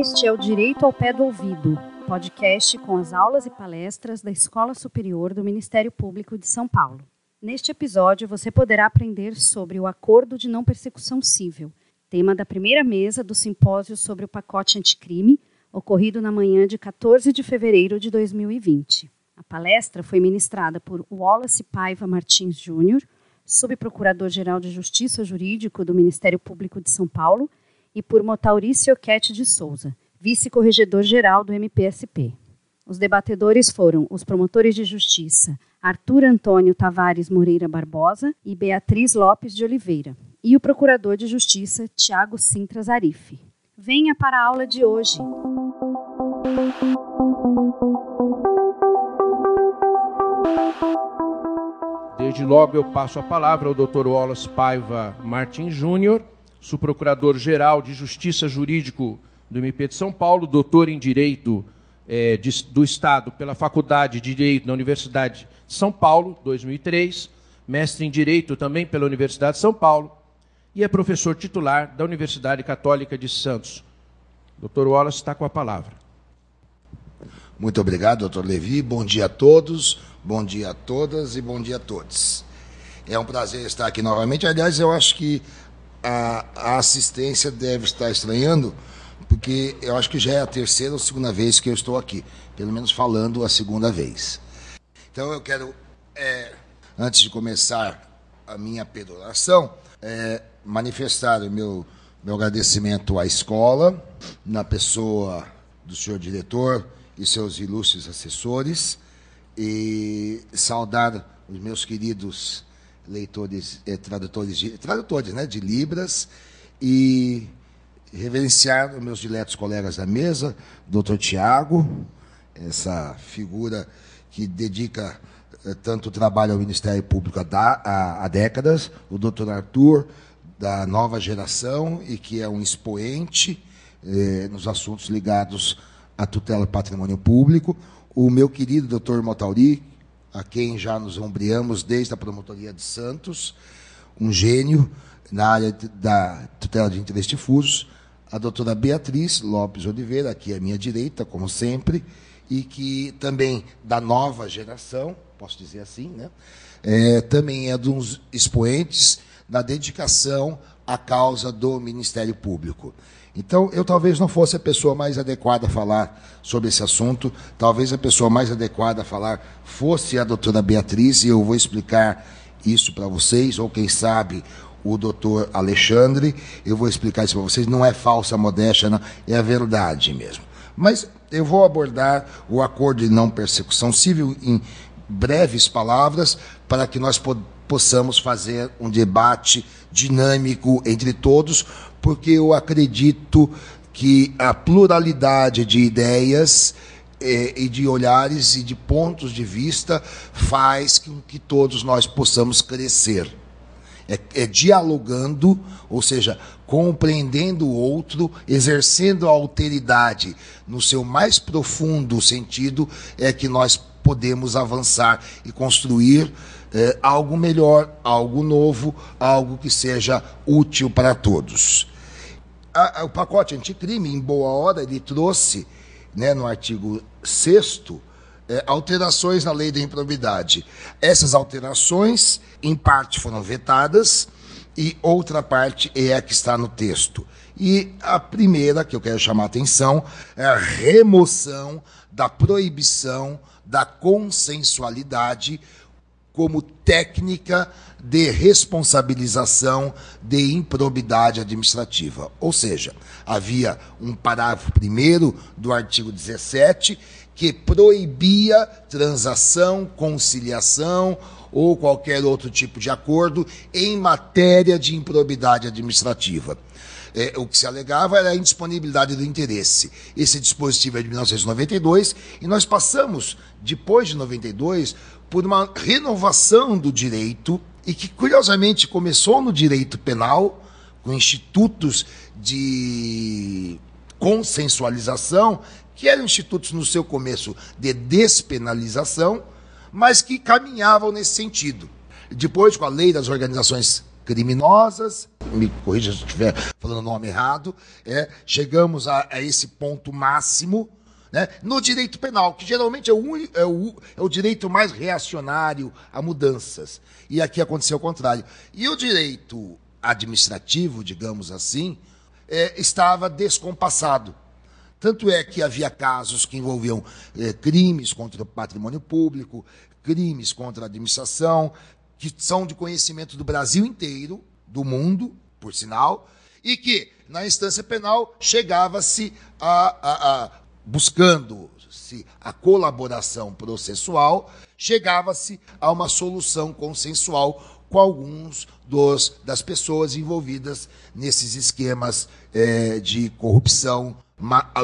Este é o Direito ao Pé do Ouvido, podcast com as aulas e palestras da Escola Superior do Ministério Público de São Paulo. Neste episódio, você poderá aprender sobre o Acordo de Não Persecução Civil, tema da primeira mesa do simpósio sobre o pacote anticrime, ocorrido na manhã de 14 de fevereiro de 2020. A palestra foi ministrada por Wallace Paiva Martins Júnior, subprocurador-geral de Justiça Jurídico do Ministério Público de São Paulo, e por Motaurício Oquete de Souza, vice-corregedor-geral do MPSP. Os debatedores foram os promotores de justiça Arthur Antônio Tavares Moreira Barbosa e Beatriz Lopes de Oliveira, e o procurador de justiça Tiago Sintra Zarife. Venha para a aula de hoje. Desde logo eu passo a palavra ao Dr. Wallace Paiva Martins Júnior, subprocurador-geral de Justiça Jurídico do MP de São Paulo, doutor em Direito é, de, do Estado pela Faculdade de Direito da Universidade de São Paulo, 2003, mestre em Direito também pela Universidade de São Paulo e é professor titular da Universidade Católica de Santos. Doutor Wallace está com a palavra. Muito obrigado, doutor Levi. Bom dia a todos, bom dia a todas e bom dia a todos. É um prazer estar aqui novamente. Aliás, eu acho que a, a assistência deve estar estranhando, porque eu acho que já é a terceira ou segunda vez que eu estou aqui, pelo menos falando a segunda vez. Então eu quero, é, antes de começar a minha peroração, é, manifestar o meu, meu agradecimento à escola, na pessoa do senhor diretor e seus ilustres assessores, e saudar os meus queridos leitores, eh, tradutores, de, tradutores né, de Libras, e reverenciar os meus diletos colegas da mesa, doutor Tiago, essa figura que dedica eh, tanto trabalho ao Ministério Público há, há, há décadas, o doutor Arthur, da nova geração, e que é um expoente eh, nos assuntos ligados à tutela patrimônio público, o meu querido doutor Motauri, a quem já nos ombreamos desde a promotoria de Santos, um gênio na área da tutela de interesses difusos, a doutora Beatriz Lopes Oliveira, aqui à minha direita, como sempre, e que também da nova geração, posso dizer assim, né? É, também é uns expoentes da dedicação à causa do Ministério Público. Então, eu talvez não fosse a pessoa mais adequada a falar sobre esse assunto, talvez a pessoa mais adequada a falar fosse a doutora Beatriz, e eu vou explicar isso para vocês, ou quem sabe o doutor Alexandre, eu vou explicar isso para vocês, não é falsa modéstia, não, é a verdade mesmo. Mas eu vou abordar o acordo de não persecução civil em breves palavras, para que nós possamos fazer um debate dinâmico entre todos, porque eu acredito que a pluralidade de ideias eh, e de olhares e de pontos de vista faz com que todos nós possamos crescer. É, é, dialogando, ou seja, compreendendo o outro, exercendo a alteridade no seu mais profundo sentido, é que nós podemos avançar e construir é, algo melhor, algo novo, algo que seja útil para todos. A, a, o pacote anticrime, em boa hora, ele trouxe, né, no artigo 6 é, alterações na lei da improbidade. Essas alterações, em parte, foram vetadas e outra parte é a que está no texto. E a primeira que eu quero chamar a atenção é a remoção da proibição da consensualidade como técnica de responsabilização de improbidade administrativa. Ou seja, havia um parágrafo primeiro do artigo 17 que proibia transação, conciliação ou qualquer outro tipo de acordo em matéria de improbidade administrativa. É, o que se alegava era a indisponibilidade do interesse. Esse dispositivo é de 1992 e nós passamos, depois de 92, por uma renovação do direito e que, curiosamente, começou no direito penal, com institutos de consensualização, que eram institutos no seu começo de despenalização, mas que caminhavam nesse sentido. Depois, com a lei das organizações criminosas, me corrija se estiver falando o nome errado, é, chegamos a, a esse ponto máximo né, no direito penal, que geralmente é o, é, o, é o direito mais reacionário a mudanças. E aqui aconteceu o contrário. E o direito administrativo, digamos assim, é, estava descompassado. Tanto é que havia casos que envolviam é, crimes contra o patrimônio público, crimes contra a administração, que são de conhecimento do Brasil inteiro, do mundo, por sinal, e que, na instância penal, chegava-se a, a, a buscando-se a colaboração processual, chegava-se a uma solução consensual com alguns dos, das pessoas envolvidas nesses esquemas é, de corrupção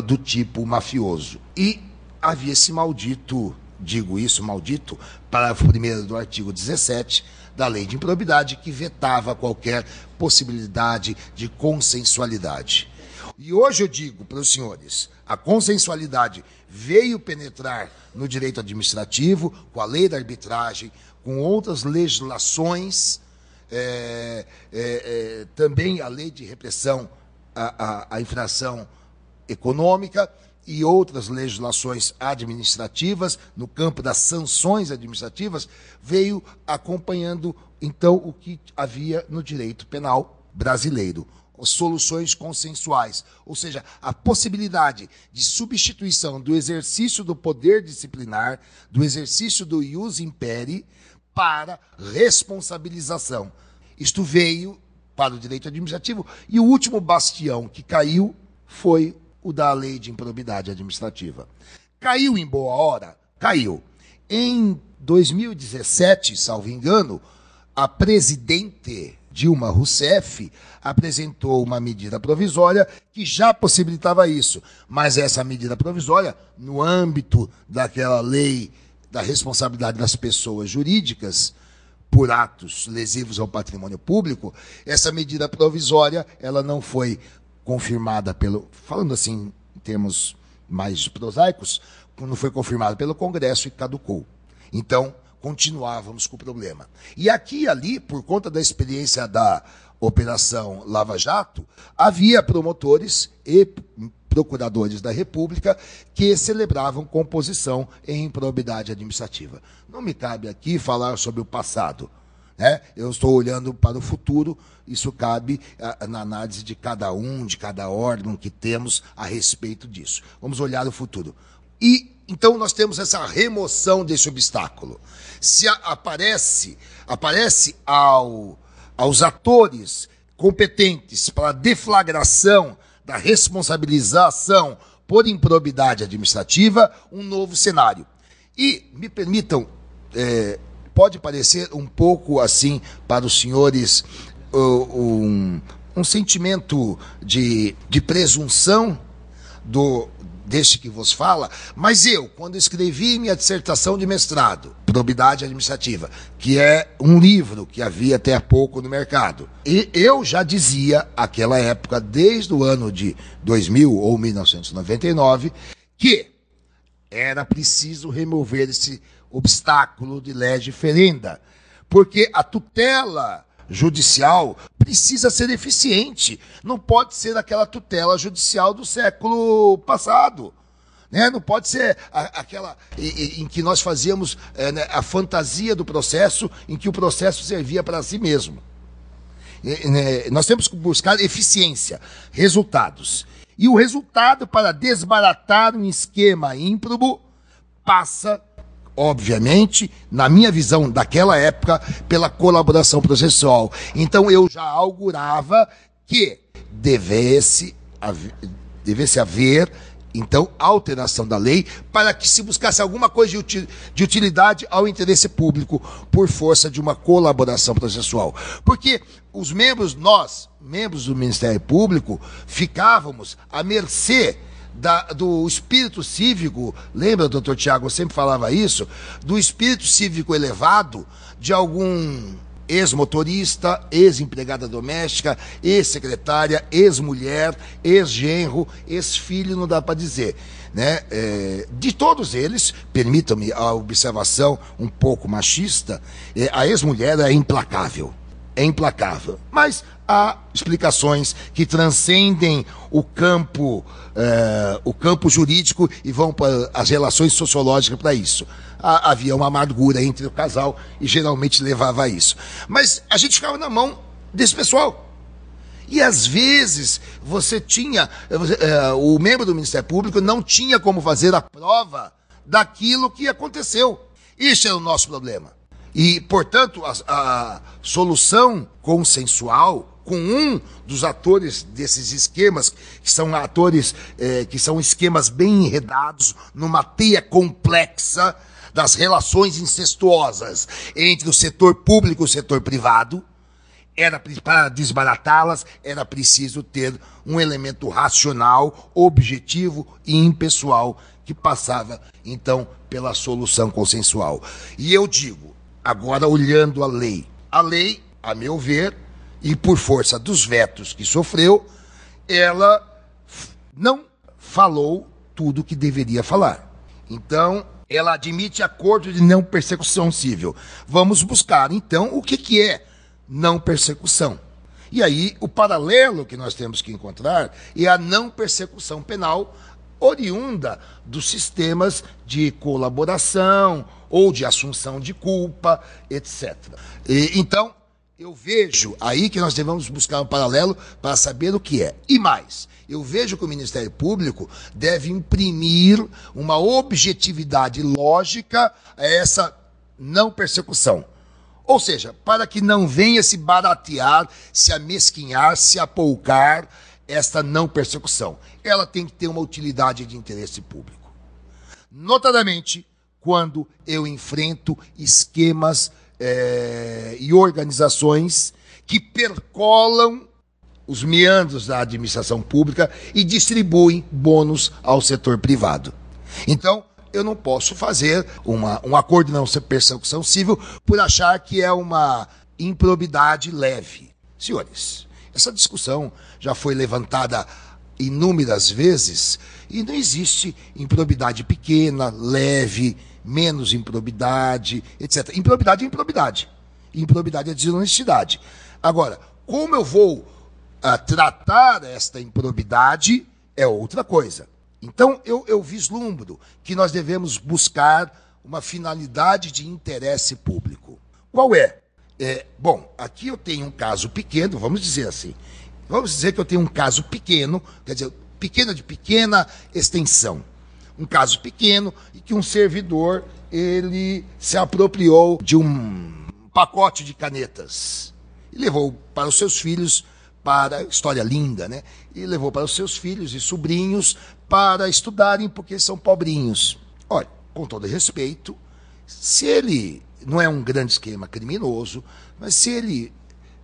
do tipo mafioso. E havia esse maldito, digo isso, maldito, parágrafo 1 do artigo 17 da lei de improbidade, que vetava qualquer possibilidade de consensualidade. E hoje eu digo para os senhores, a consensualidade veio penetrar no direito administrativo, com a lei da arbitragem, com outras legislações, é, é, é, também a lei de repressão à, à, à infração econômica e outras legislações administrativas no campo das sanções administrativas veio acompanhando então o que havia no direito penal brasileiro soluções consensuais, ou seja, a possibilidade de substituição do exercício do poder disciplinar, do exercício do ius imperi, para responsabilização. Isto veio para o direito administrativo e o último bastião que caiu foi o da lei de improbidade administrativa. Caiu em boa hora? Caiu. Em 2017, salvo engano, a presidente Dilma Rousseff apresentou uma medida provisória que já possibilitava isso. Mas essa medida provisória, no âmbito daquela lei da responsabilidade das pessoas jurídicas por atos lesivos ao patrimônio público, essa medida provisória ela não foi confirmada pelo, falando assim em termos mais prosaicos, não foi confirmada pelo Congresso e caducou. Então, continuávamos com o problema. E aqui e ali, por conta da experiência da Operação Lava Jato, havia promotores e procuradores da República que celebravam composição em improbidade administrativa. Não me cabe aqui falar sobre o passado. Né? Eu estou olhando para o futuro, isso cabe a, na análise de cada um, de cada órgão que temos a respeito disso. Vamos olhar o futuro. E então nós temos essa remoção desse obstáculo. Se a, aparece, aparece ao, aos atores competentes para deflagração da responsabilização por improbidade administrativa um novo cenário. E me permitam, é, pode parecer um pouco assim para os senhores um, um sentimento de, de presunção do, deste que vos fala, mas eu, quando escrevi minha dissertação de mestrado, Probidade Administrativa, que é um livro que havia até há pouco no mercado, e eu já dizia, aquela época, desde o ano de 2000 ou 1999, que era preciso remover esse obstáculo de lege ferenda, porque a tutela judicial precisa ser eficiente. Não pode ser aquela tutela judicial do século passado. Né? Não pode ser a, aquela em, que nós fazíamos é, né, a fantasia do processo, em que o processo servia para si mesmo. Né, nós temos que buscar eficiência, resultados. E o resultado para desbaratar um esquema ímprobo passa obviamente, na minha visão daquela época, pela colaboração processual. Então eu já augurava que devesse haver, devesse haver então, alteração da lei para que se buscasse alguma coisa de utilidade ao interesse público por força de uma colaboração processual. Porque os membros, nós, membros do Ministério Público, ficávamos à mercê da, do espírito cívico, lembra, doutor Tiago, eu sempre falava isso, do espírito cívico elevado de algum ex-motorista, ex-empregada doméstica, ex-secretária, ex-mulher, ex-genro, ex-filho, não dá para dizer. Né? É, de todos eles, permitam-me a observação um pouco machista, é, a ex-mulher é implacável. é implacável. Mas há explicações que transcendem o campo, eh, o campo jurídico e vão para as relações sociológicas para isso. Há, havia uma amargura entre o casal e geralmente levava a isso. Mas a gente ficava na mão desse pessoal. E às vezes você tinha, eh, o membro do Ministério Público não tinha como fazer a prova daquilo que aconteceu. Isso é o nosso problema. E, portanto, a, a solução consensual com um dos atores desses esquemas, que são atores eh, que são esquemas bem enredados numa teia complexa das relações incestuosas entre o setor público e o setor privado, era para desbaratá-las era preciso ter um elemento racional, objetivo e impessoal que passava então pela solução consensual. E eu digo, agora olhando a lei, a lei, a meu ver, e por força dos vetos que sofreu, ela não falou tudo o que deveria falar. Então, ela admite acordo de não persecução civil. Vamos buscar, então, o que, que é não persecução. E aí, o paralelo que nós temos que encontrar é a não persecução penal oriunda dos sistemas de colaboração ou de assunção de culpa, etc. E, então, eu vejo aí que nós devemos buscar um paralelo para saber o que é. E mais, eu vejo que o Ministério Público deve imprimir uma objetividade lógica a essa não persecução. Ou seja, para que não venha se baratear, se amesquinhar, se apoucar esta não persecução. Ela tem que ter uma utilidade de interesse público. Notadamente, quando eu enfrento esquemas é, e organizações que percolam os meandros da administração pública e distribuem bônus ao setor privado. Então, eu não posso fazer uma, um acordo de não persecução civil por achar que é uma improbidade leve. Senhores, essa discussão já foi levantada inúmeras vezes e não existe improbidade pequena, leve, menos improbidade, etc. Improbidade é improbidade. Improbidade é desonestidade. Agora, como eu vou uh, tratar esta improbidade é outra coisa. Então, eu, eu vislumbro que nós devemos buscar uma finalidade de interesse público. Qual é? é? Bom, aqui eu tenho um caso pequeno, vamos dizer assim. Vamos dizer que eu tenho um caso pequeno, quer dizer, pequena de pequena extensão. Um caso pequeno e que um servidor ele se apropriou de um pacote de canetas e levou para os seus filhos para história linda, né? E levou para os seus filhos e sobrinhos para estudarem porque são pobrinhos. Olha, com todo respeito, se ele não é um grande esquema criminoso, mas se ele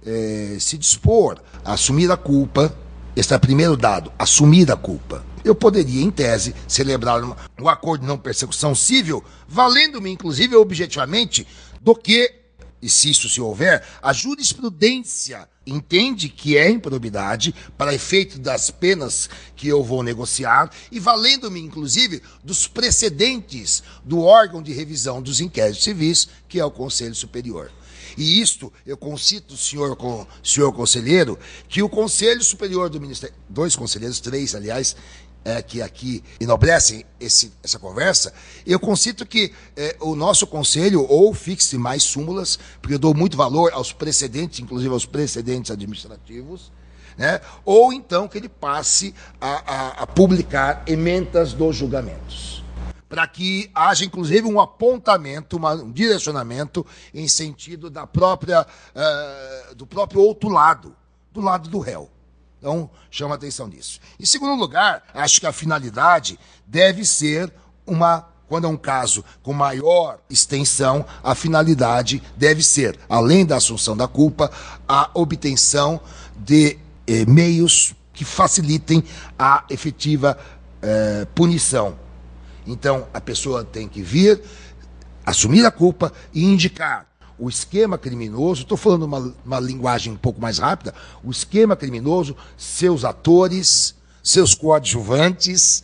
é, se dispor a assumir a culpa, está primeiro dado, assumir a culpa. Eu poderia, em tese, celebrar um acordo de não persecução civil, valendo-me, inclusive, objetivamente, do que e se isso se houver, a jurisprudência entende que é improbidade para efeito das penas que eu vou negociar e valendo-me, inclusive, dos precedentes do órgão de revisão dos inquéritos civis, que é o Conselho Superior. E isto, eu concito, senhor, senhor conselheiro, que o Conselho Superior do Ministério, dois conselheiros, três, aliás, é, que aqui enobrecem esse, essa conversa, eu concito que é, o nosso conselho ou fixe mais súmulas, porque eu dou muito valor aos precedentes, inclusive aos precedentes administrativos, né? ou então que ele passe a, a, a publicar emendas dos julgamentos. Para que haja, inclusive, um apontamento, uma, um direcionamento em sentido da própria, uh, do próprio outro lado, do lado do réu. Então, chama atenção nisso. Em segundo lugar, acho que a finalidade deve ser uma. Quando é um caso com maior extensão, a finalidade deve ser, além da assunção da culpa, a obtenção de eh, meios que facilitem a efetiva eh, punição. Então, a pessoa tem que vir, assumir a culpa e indicar o esquema criminoso, estou falando uma, uma linguagem um pouco mais rápida, o esquema criminoso, seus atores, seus coadjuvantes,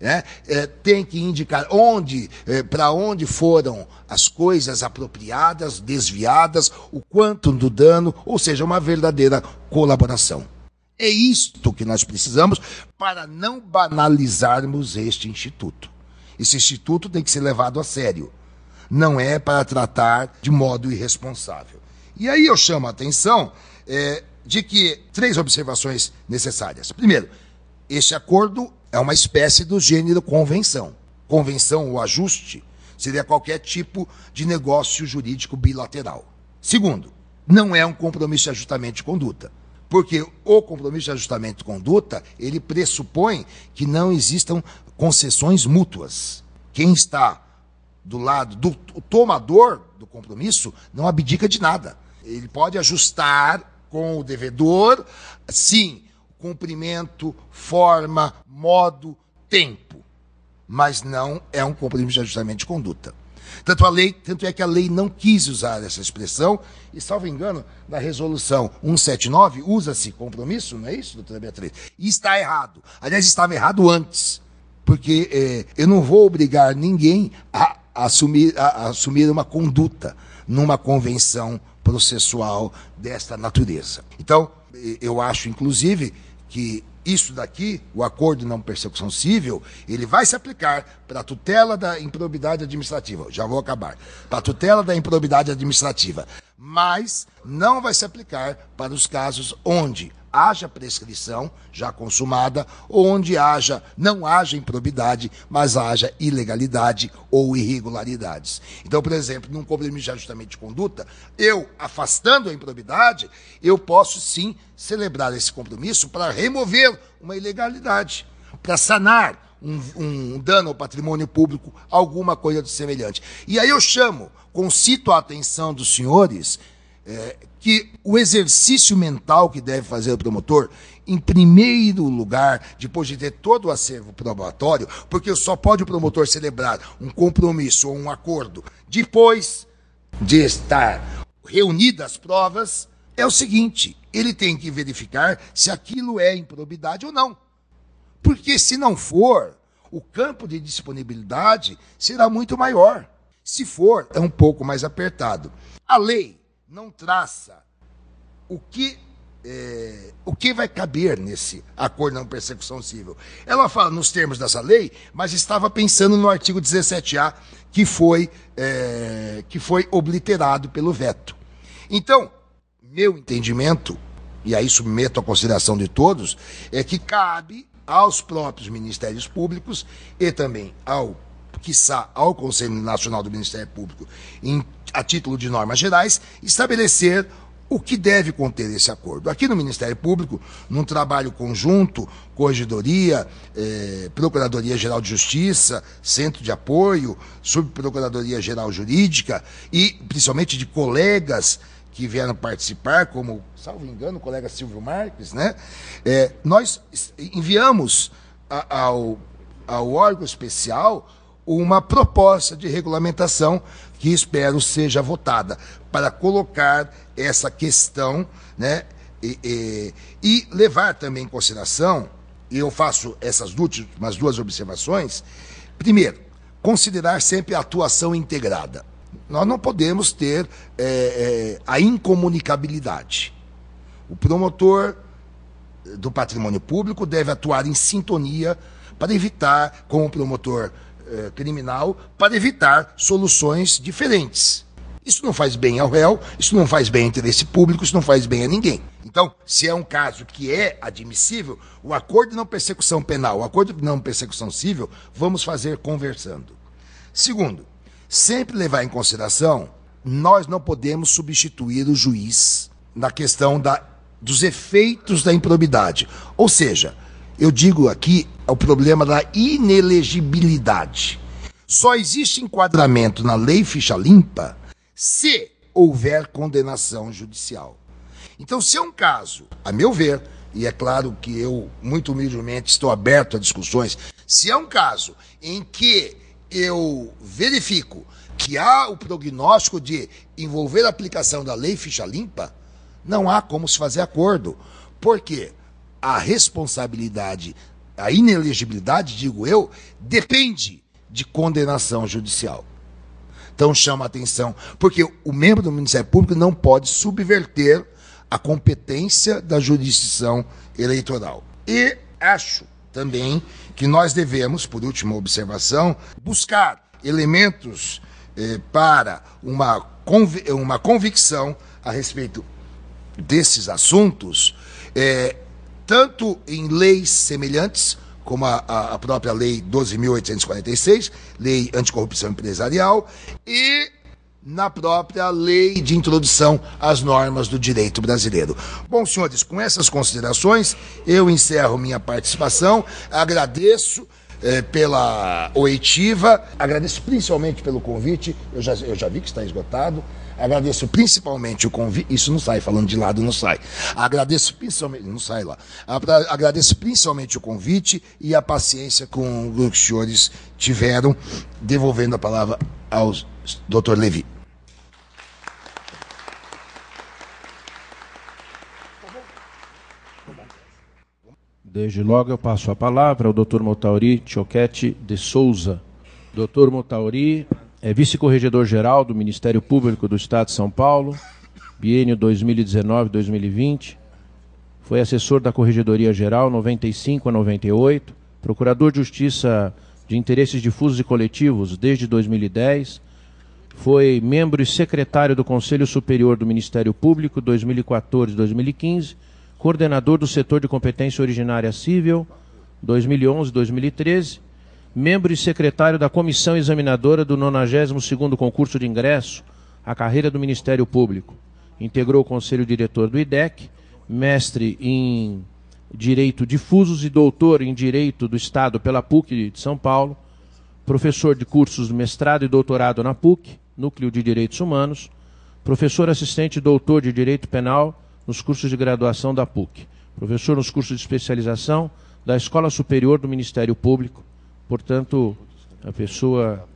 é, é, tem que indicar onde, é, para onde foram as coisas apropriadas, desviadas, o quanto do dano, ou seja, uma verdadeira colaboração. É isto que nós precisamos para não banalizarmos este instituto. Esse instituto tem que ser levado a sério. Não é para tratar de modo irresponsável. E aí eu chamo a atenção é, de que três observações necessárias. Primeiro, este acordo é uma espécie do gênero convenção. Convenção ou ajuste seria qualquer tipo de negócio jurídico bilateral. Segundo, não é um compromisso de ajustamento de conduta. Porque o compromisso de ajustamento de conduta, ele pressupõe que não existam concessões mútuas. Quem está do lado do tomador do compromisso não abdica de nada. Ele pode ajustar com o devedor, sim, cumprimento, forma, modo, tempo. Mas não é um compromisso de ajustamento de conduta. Tanto, a lei, tanto é que a lei não quis usar essa expressão, e, salvo engano, na resolução 179, usa-se compromisso, não é isso, doutora Beatriz? E está errado. Aliás, estava errado antes, porque é, eu não vou obrigar ninguém a, assumir, a, a assumir uma conduta numa convenção processual desta natureza. Então, eu acho, inclusive, que isso daqui, o acordo de não persecução civil, ele vai se aplicar para a tutela da improbidade administrativa. Já vou acabar. Para a tutela da improbidade administrativa. Mas não vai se aplicar para os casos onde haja prescrição já consumada, ou onde haja, não haja improbidade, mas haja ilegalidade ou irregularidades. Então, por exemplo, num compromisso de ajustamento de conduta, eu, afastando a improbidade, eu posso sim celebrar esse compromisso para remover uma ilegalidade, para sanar um, um, dano ao patrimônio público, alguma coisa de semelhante. E aí eu chamo, concito a atenção dos senhores é, que o exercício mental que deve fazer o promotor, em primeiro lugar, depois de ter todo o acervo probatório, porque só pode o promotor celebrar um compromisso ou um acordo depois de estar reunidas as provas, é o seguinte: ele tem que verificar se aquilo é improbidade ou não. Porque se não for, o campo de disponibilidade será muito maior. Se for, é um pouco mais apertado. A lei não traça o que é, o que vai caber nesse acordo não persecução civil. Ela fala nos termos dessa lei, mas estava pensando no artigo 17A, que foi, é, que foi obliterado pelo veto. Então, meu entendimento, e aí submeto à consideração de todos, é que cabe aos próprios ministérios públicos e também ao quiçá ao Conselho Nacional do Ministério Público, em, a título de normas gerais, estabelecer o que deve conter esse acordo. Aqui no Ministério Público, num trabalho conjunto, Corregedoria, eh, Procuradoria-Geral de Justiça, Centro de Apoio, Subprocuradoria-Geral Jurídica e principalmente de colegas que vieram participar, como, salvo engano, o colega Silvio Marques, né? Eh, nós enviamos a, ao, ao órgão especial uma proposta de regulamentação que espero seja votada para colocar essa questão né, e, e, e levar também em consideração, e eu faço essas últimas duas observações. Primeiro, considerar sempre a atuação integrada. Nós não podemos ter é, é, a incomunicabilidade. O promotor do patrimônio público deve atuar em sintonia para evitar, com o promotor eh, criminal para evitar soluções diferentes. Isso não faz bem ao réu, isso não faz bem ao interesse público, isso não faz bem a ninguém. Então, se é um caso que é admissível, o acordo de não persecução penal, o acordo de não persecução civil, vamos fazer conversando. Segundo, sempre levar em consideração, nós não podemos substituir o juiz na questão da, dos efeitos da improbidade. Ou seja, eu digo aqui é o problema da inelegibilidade. Só existe enquadramento na lei ficha limpa se houver condenação judicial. Então, se é um caso, a meu ver, e é claro que eu, muito humildemente, estou aberto a discussões, se é um caso em que eu verifico que há o prognóstico de envolver a aplicação da lei ficha limpa, não há como se fazer acordo. Por quê? A responsabilidade a inelegibilidade, digo eu, depende de condenação judicial. Então chama atenção, porque o membro do Ministério Público não pode subverter a competência da jurisdição eleitoral. E acho também que nós devemos, por última observação, buscar elementos eh, para uma, uma convicção a respeito desses assuntos, eh, tanto em leis semelhantes, como a, a própria Lei 12.846, Lei Anticorrupção Empresarial, e na própria lei de introdução às normas do direito brasileiro. Bom, senhores, com essas considerações, eu encerro minha participação, agradeço eh, pela oitiva, agradeço principalmente pelo convite, eu já, eu já vi que está esgotado, agradeço principalmente o convite, isso não sai, falando de lado não sai, agradeço principalmente, não sai lá, agradeço principalmente o convite e a paciência com que os senhores tiveram, devolvendo a palavra ao Dr. Levi. Desde logo eu passo a palavra ao Dr. Motauri Choquete de Souza. Dr. Motauri é vice-corregedor-geral do Ministério Público do Estado de São Paulo, biênio 2019-2020. Foi assessor da Corregedoria Geral 95 a 98, procurador de Justiça de Interesses Difusos e Coletivos desde 2010. Foi membro e secretário do Conselho Superior do Ministério Público 2014-2015 coordenador do setor de competência originária civil, 2011-2013, membro e secretário da comissão examinadora do 92º concurso de ingresso à carreira do Ministério Público. Integrou o conselho diretor do IDEC, mestre em Direito Difusos e doutor em Direito do Estado pela PUC de São Paulo, professor de cursos de mestrado e doutorado na PUC, Núcleo de Direitos Humanos, professor assistente e doutor de Direito Penal nos cursos de graduação da PUC, professor nos cursos de especialização da Escola Superior do Ministério Público, portanto, a pessoa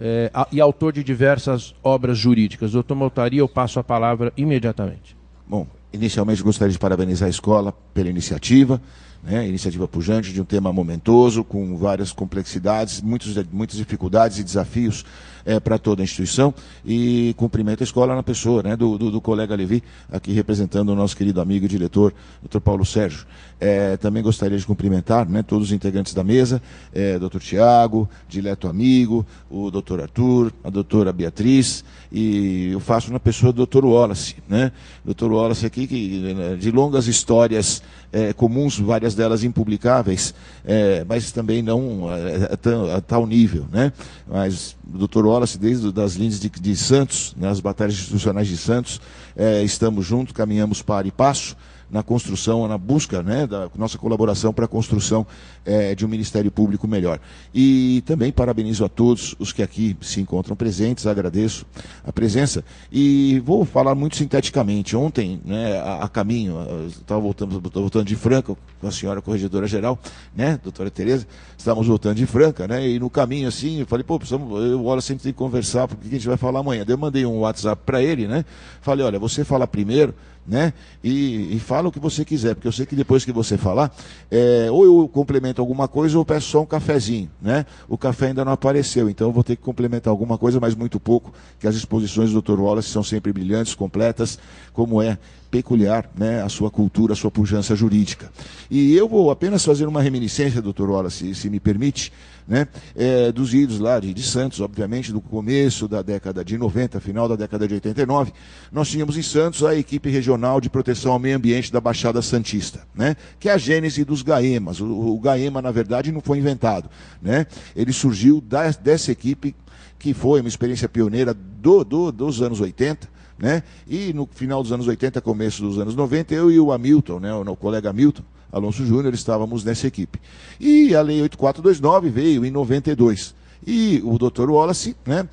é, e autor de diversas obras jurídicas. Doutor Maltari, eu passo a palavra imediatamente. Bom, inicialmente gostaria de parabenizar a escola pela iniciativa, né, iniciativa pujante de um tema momentoso, com várias complexidades, muitos, muitas dificuldades e desafios é, para toda a instituição e cumprimento a escola na pessoa né, do, do, do, colega Levi, aqui representando o nosso querido amigo e diretor, Dr. Paulo Sérgio. É, também gostaria de cumprimentar né, todos os integrantes da mesa, é, Dr. Tiago, dileto amigo, o Dr. Arthur, a doutora Beatriz, e eu faço na pessoa do Dr. Wallace. Né? Dr. Wallace aqui, que, de longas histórias é, comuns, várias delas impublicáveis, é, mas também não a, a, a, tal nível. Né? Mas o Dr. Wallace, desde as linhas de, de Santos, nas né, batalhas institucionais de Santos, é, estamos juntos, caminhamos para e passo na construção, na busca né, da nossa colaboração para a construção é, de um Ministério Público melhor. E também parabenizo a todos os que aqui se encontram presentes, agradeço a presença. E vou falar muito sinteticamente. Ontem, né, a, a caminho, estava voltando, voltando de Franca com a senhora corregedora geral, né, doutora Tereza, estávamos voltando de Franca, né, e no caminho assim, eu falei, pô, precisamos, eu olha sempre tem que conversar, porque a gente vai falar amanhã. Daí eu mandei um WhatsApp para ele, né, falei, olha, você fala primeiro, né? E, e, fala o que você quiser, porque eu sei que depois que você falar, é, ou eu complemento alguma coisa ou peço só um cafezinho, né? O café ainda não apareceu, então eu vou ter que complementar alguma coisa, mas muito pouco, que as exposições do Dr. Wallace são sempre brilhantes, completas, como é peculiar né, a sua cultura, a sua pujança jurídica. E eu vou apenas fazer uma reminiscência, doutor Wallace, se, se me permite, né, é, dos idos lá de, de, Santos, obviamente, do começo da década de 90, final da década de 89, nós tínhamos em Santos a equipe regional de proteção ao meio ambiente da Baixada Santista, né, que é a gênese dos GAEMAS. O, o GAEMA, na verdade, não foi inventado. Né, ele surgiu da, dessa equipe que foi uma experiência pioneira do, do, dos anos 80, né? E no final dos anos 80, começo dos anos 90, eu e o Hamilton, né, o colega Hamilton Alonso Júnior, estávamos nessa equipe. E a Lei 8429 veio em 92. E o doutor Wallace né,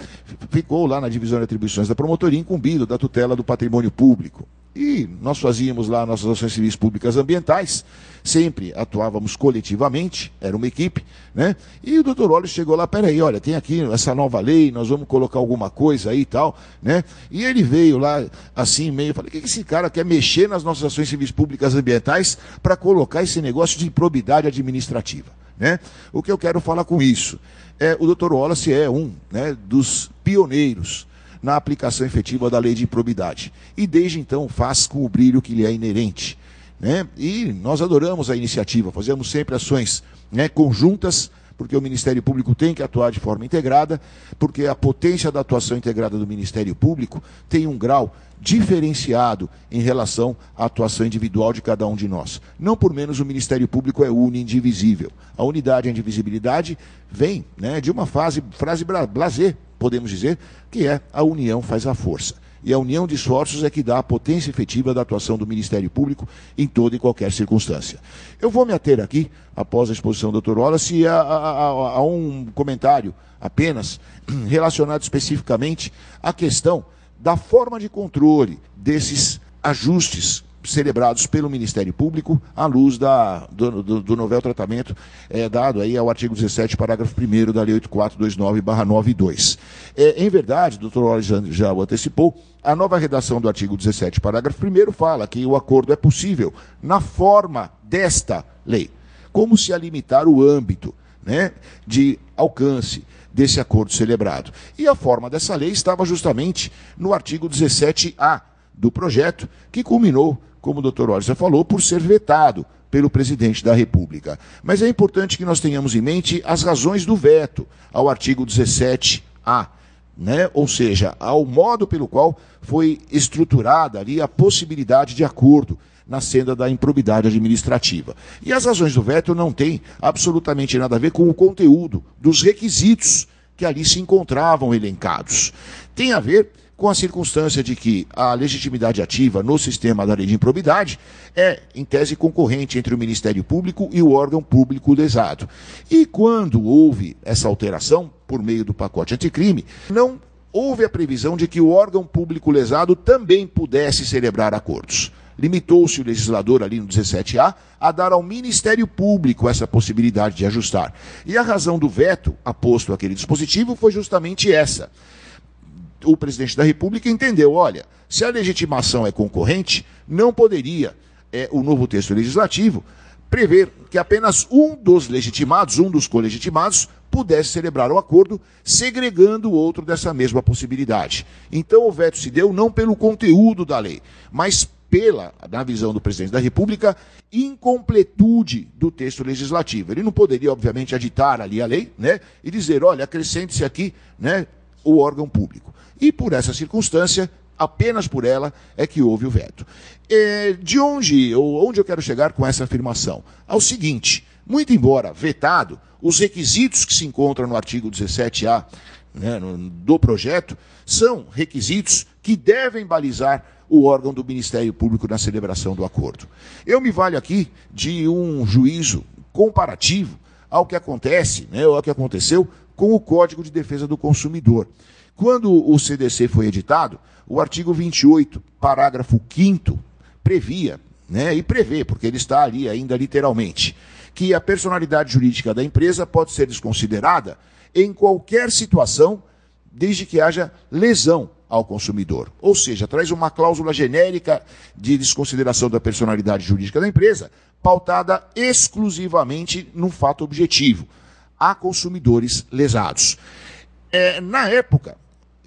ficou lá na divisão de atribuições da promotoria, incumbido da tutela do patrimônio público. E nós fazíamos lá nossas ações civis públicas ambientais, sempre atuávamos coletivamente, era uma equipe, né? E o doutor Olho chegou lá, peraí, olha, tem aqui essa nova lei, nós vamos colocar alguma coisa aí e tal, né? E ele veio lá, assim, meio, falei, o que esse cara quer mexer nas nossas ações civis públicas ambientais para colocar esse negócio de improbidade administrativa, né? O que eu quero falar com isso? É, o doutor Wallace é um né, dos pioneiros na aplicação efetiva da lei de improbidade. E desde então faz com o brilho que lhe é inerente. Né? E nós adoramos a iniciativa, fazemos sempre ações né, conjuntas, porque o Ministério Público tem que atuar de forma integrada, porque a potência da atuação integrada do Ministério Público tem um grau diferenciado em relação à atuação individual de cada um de nós. Não por menos o Ministério Público é uno e indivisível. A unidade e a indivisibilidade vem né, de uma fase, frase blazer, podemos dizer, que é a união faz a força. E a união de esforços é que dá a potência efetiva da atuação do Ministério Público em toda e qualquer circunstância. Eu vou me ater aqui, após a exposição do Dr. Wallace, a, a, a, a um comentário apenas relacionado especificamente à questão da forma de controle desses ajustes celebrados pelo Ministério Público à luz da, do, do, do novel tratamento é, dado aí ao artigo 17, parágrafo 1 da Lei 8429-92. É, em verdade, o doutor Olles já, já o antecipou, a nova redação do artigo 17, parágrafo 1 fala que o acordo é possível na forma desta lei. Como se a limitar o âmbito né, de alcance desse acordo celebrado? E a forma dessa lei estava justamente no artigo 17A do projeto, que culminou como o doutor Orsa falou, por ser vetado pelo presidente da República. Mas é importante que nós tenhamos em mente as razões do veto ao artigo 17A, né? ou seja, ao modo pelo qual foi estruturada ali a possibilidade de acordo na senda da improbidade administrativa. E as razões do veto não têm absolutamente nada a ver com o conteúdo dos requisitos que ali se encontravam elencados. Tem a ver com a circunstância de que a legitimidade ativa no sistema da lei de improbidade é, em tese, concorrente entre o Ministério Público e o órgão público lesado. E quando houve essa alteração, por meio do pacote anticrime, não houve a previsão de que o órgão público lesado também pudesse celebrar acordos. Limitou-se o legislador ali no 17A a dar ao Ministério Público essa possibilidade de ajustar. E a razão do veto aposto àquele dispositivo foi justamente essa o presidente da República entendeu: olha, se a legitimação é concorrente, não poderia é, o novo texto legislativo prever que apenas um dos legitimados, um dos colegitimados, pudesse celebrar o acordo, segregando o outro dessa mesma possibilidade. Então o veto se deu não pelo conteúdo da lei, mas pela, na visão do presidente da República, incompletude do texto legislativo. Ele não poderia, obviamente, aditar ali a lei, né, e dizer, olha, acrescente-se aqui, né, o órgão público. E por essa circunstância, apenas por ela, é que houve o veto. É, de onde, ou onde eu quero chegar com essa afirmação? Ao seguinte, muito embora vetado, os requisitos que se encontram no artigo 17A né, no, do projeto são requisitos que devem balizar o órgão do Ministério Público na celebração do acordo. Eu me valho aqui de um juízo comparativo ao que acontece, né, ao que aconteceu com o Código de Defesa do Consumidor. Quando o CDC foi editado, o artigo 28, parágrafo 5 previa, né, e prevê, porque ele está ali ainda literalmente, que a personalidade jurídica da empresa pode ser desconsiderada em qualquer situação, desde que haja lesão ao consumidor. Ou seja, traz uma cláusula genérica de desconsideração da personalidade jurídica da empresa, pautada exclusivamente num fato objetivo. Há consumidores lesados. É, na época,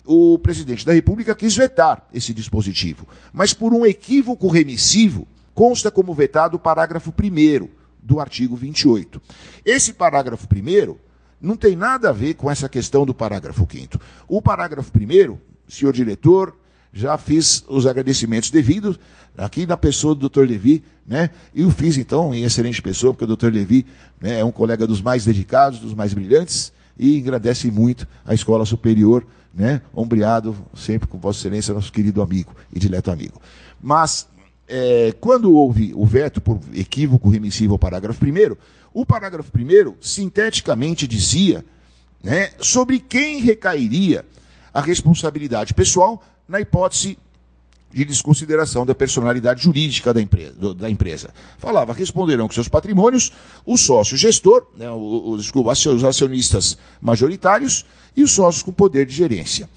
o presidente da República quis vetar esse dispositivo, mas por um equívoco remissivo, consta como vetado o parágrafo 1 do artigo 28. Esse parágrafo 1 não tem nada a ver com essa questão do parágrafo 5. O parágrafo 1, senhor diretor, já fiz os agradecimentos devidos aqui na pessoa do Dr. Levi, né? E o fiz então em excelente pessoa, porque o Dr. Levi né, é um colega dos mais dedicados, dos mais brilhantes e agradece muito à Escola Superior né, ombreado sempre com Vossa Excelência, nosso querido amigo e dileto amigo. Mas, é, quando houve o veto por equívoco remissivo ao parágrafo 1, o parágrafo 1 sinteticamente dizia né, sobre quem recairia a responsabilidade pessoal na hipótese de desconsideração da personalidade jurídica da empresa. Da empresa. Falava, responderão com seus patrimônios o sócio gestor, né, o, o, desculpa, os acionistas majoritários e os sócios com poder de gerência.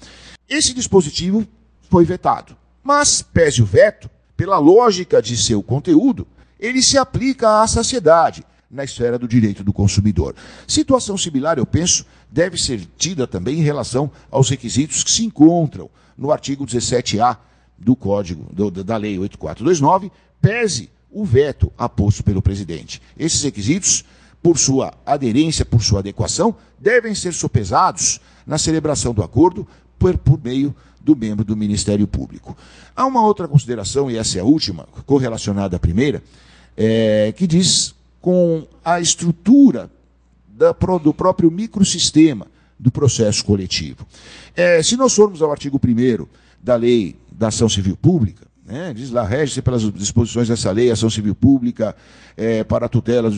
Esse dispositivo foi vetado. Mas, pese o veto, pela lógica de seu conteúdo, ele se aplica à saciedade na esfera do direito do consumidor. Situação similar, eu penso, deve ser tida também em relação aos requisitos que se encontram no artigo 17A do Código do, da Lei 8429, pese o veto aposto pelo presidente. Esses requisitos, por sua aderência, por sua adequação, devem ser sopesados na celebração do acordo por, por meio do membro do Ministério Público. Há uma outra consideração, e essa é a última, correlacionada à primeira, é, que diz com a estrutura da, do próprio microsistema do processo coletivo. É, se nós formos ao artigo 1 da Lei da Ação Civil Pública, né, diz lá, rege-se pelas disposições dessa lei, ação civil pública, é, para tutela,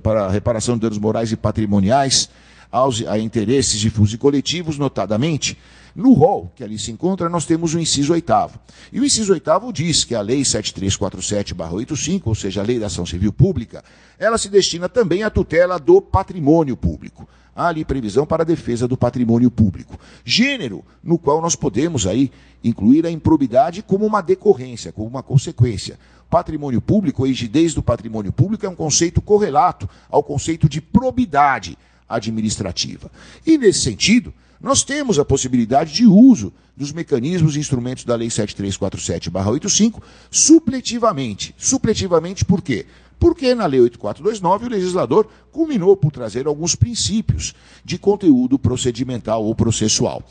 para reparação de danos morais e patrimoniais, aos, a interesses difusos e coletivos, notadamente, no rol que ali se encontra, nós temos o inciso oitavo. E o inciso oitavo diz que a Lei 7347-85, ou seja, a Lei da Ação Civil Pública, ela se destina também à tutela do patrimônio público. Há ali previsão para a defesa do patrimônio público. Gênero no qual nós podemos aí incluir a improbidade como uma decorrência, como uma consequência. Patrimônio público, a rigidez do patrimônio público é um conceito correlato ao conceito de probidade administrativa. E nesse sentido, nós temos a possibilidade de uso dos mecanismos e instrumentos da Lei 7347-85 supletivamente. Supletivamente por quê? Porque na Lei 8429 o legislador culminou por trazer alguns princípios de conteúdo procedimental ou processual.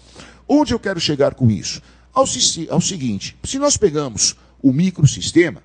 Onde eu quero chegar com isso? Ao, ao seguinte: se nós pegamos o microsistema,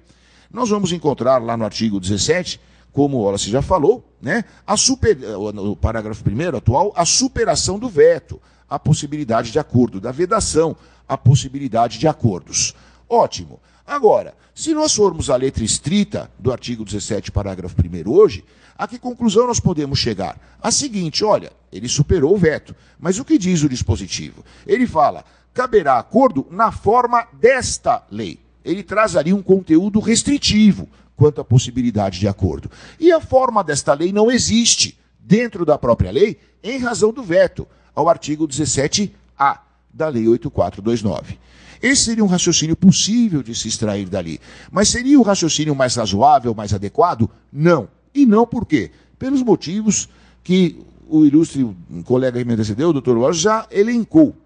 nós vamos encontrar lá no artigo 17 como o Wallace já falou, né, a super, no parágrafo 1 atual, a superação do veto, a possibilidade de acordo, da vedação, a possibilidade de acordos. Ótimo. Agora, se nós formos à letra estrita do artigo 17, parágrafo 1 hoje, a que conclusão nós podemos chegar? A seguinte, olha, ele superou o veto, mas o que diz o dispositivo? Ele fala, caberá acordo na forma desta lei. Ele traz ali um conteúdo restritivo, quanto à possibilidade de acordo. E a forma desta lei não existe dentro da própria lei em razão do veto ao artigo 17A da Lei 8429. Esse seria um raciocínio possível de se extrair dali. Mas seria o raciocínio mais razoável, mais adequado? Não. E não por quê? Pelos motivos que o ilustre colega que me antecedeu, o doutor Wallace, já elencou.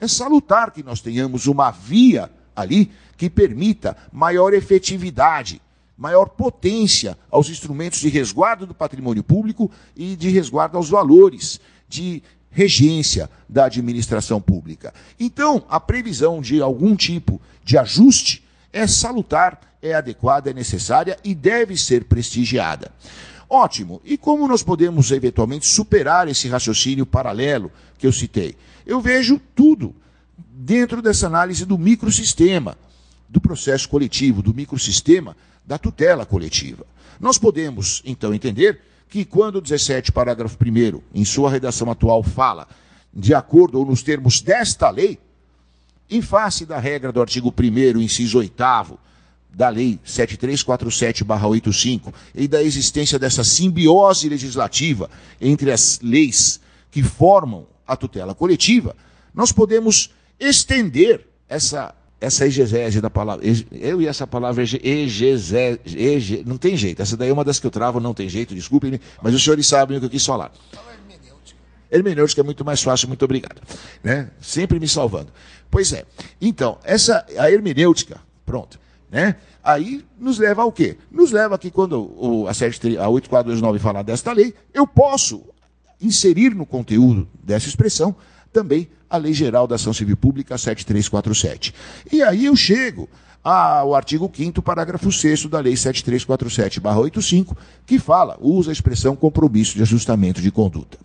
É salutar que nós tenhamos uma via ali que permita maior efetividade maior potência aos instrumentos de resguardo do patrimônio público e de resguardo aos valores de regência da administração pública. Então, a previsão de algum tipo de ajuste é salutar, é adequada, é necessária e deve ser prestigiada. Ótimo. E como nós podemos eventualmente superar esse raciocínio paralelo que eu citei? Eu vejo tudo dentro dessa análise do microsistema, do processo coletivo, do microsistema da tutela coletiva. Nós podemos, então, entender que quando o 17, parágrafo 1, em sua redação atual, fala de acordo ou nos termos desta lei, em face da regra do artigo 1, inciso 8 da Lei 7347-85 e da existência dessa simbiose legislativa entre as leis que formam a tutela coletiva, nós podemos estender essa essa exegese da palavra, eu e essa palavra exegese, ege, não tem jeito, essa daí é uma das que eu travo, não tem jeito, desculpem, mas os senhores sabem o que eu quis falar. Hermenêutica é muito mais fácil, muito obrigado. Né? Sempre me salvando. Pois é. Então, essa a hermenêutica, pronto, né? Aí nos leva ao quê? Nos leva que quando o, a, a 8429 falar desta lei, eu posso inserir no conteúdo dessa expressão também a Lei Geral da Ação Civil Pública 7347. E aí eu chego ao artigo 5 parágrafo 6 da Lei 7347-85, que fala, usa a expressão compromisso de ajustamento de conduta.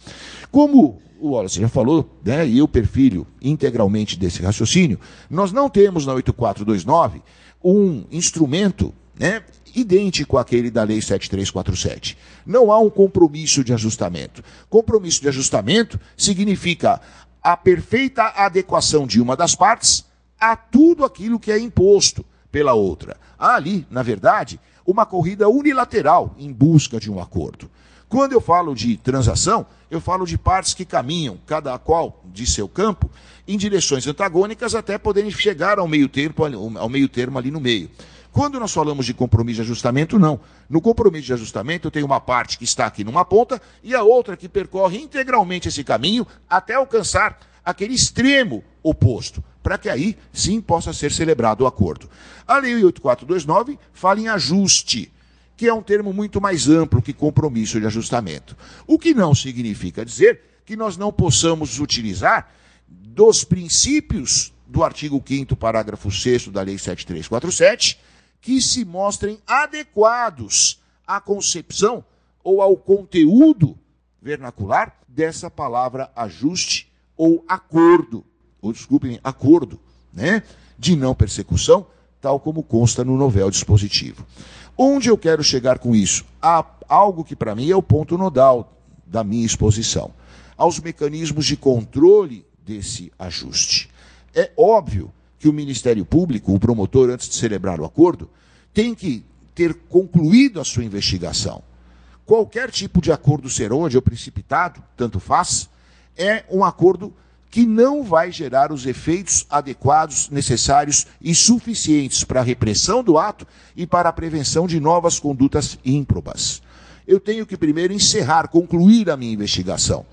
Como o Wallace já falou, né, e eu perfilho integralmente desse raciocínio, nós não temos na 8429 um instrumento né, idêntico àquele da Lei 7347. Não há um compromisso de ajustamento. Compromisso de ajustamento significa a perfeita adequação de uma das partes a tudo aquilo que é imposto pela outra. Há ali, na verdade, uma corrida unilateral em busca de um acordo. Quando eu falo de transação, eu falo de partes que caminham, cada qual de seu campo, em direções antagônicas até poderem chegar ao meio termo, ao meio termo ali no meio. Quando nós falamos de compromisso de ajustamento, não. No compromisso de ajustamento, eu tenho uma parte que está aqui numa ponta e a outra que percorre integralmente esse caminho até alcançar aquele extremo oposto, para que aí sim possa ser celebrado o acordo. A Lei 8429 fala em ajuste, que é um termo muito mais amplo que compromisso de ajustamento. O que não significa dizer que nós não possamos utilizar dos princípios do artigo 5 parágrafo 6 da Lei 7347, que se mostrem adequados à concepção ou ao conteúdo vernacular dessa palavra ajuste ou acordo, ou desculpem, acordo, né, de não persecução, tal como consta no novel dispositivo. Onde eu quero chegar com isso? Há algo que para mim é o ponto nodal da minha exposição, aos mecanismos de controle desse ajuste. É óbvio que o Ministério Público, o promotor, antes de celebrar o acordo, tem que ter concluído a sua investigação. Qualquer tipo de acordo serôndio ou precipitado, tanto faz, é um acordo que não vai gerar os efeitos adequados, necessários e suficientes para a repressão do ato e para a prevenção de novas condutas ímprobas. Eu tenho que primeiro encerrar, concluir a minha investigação.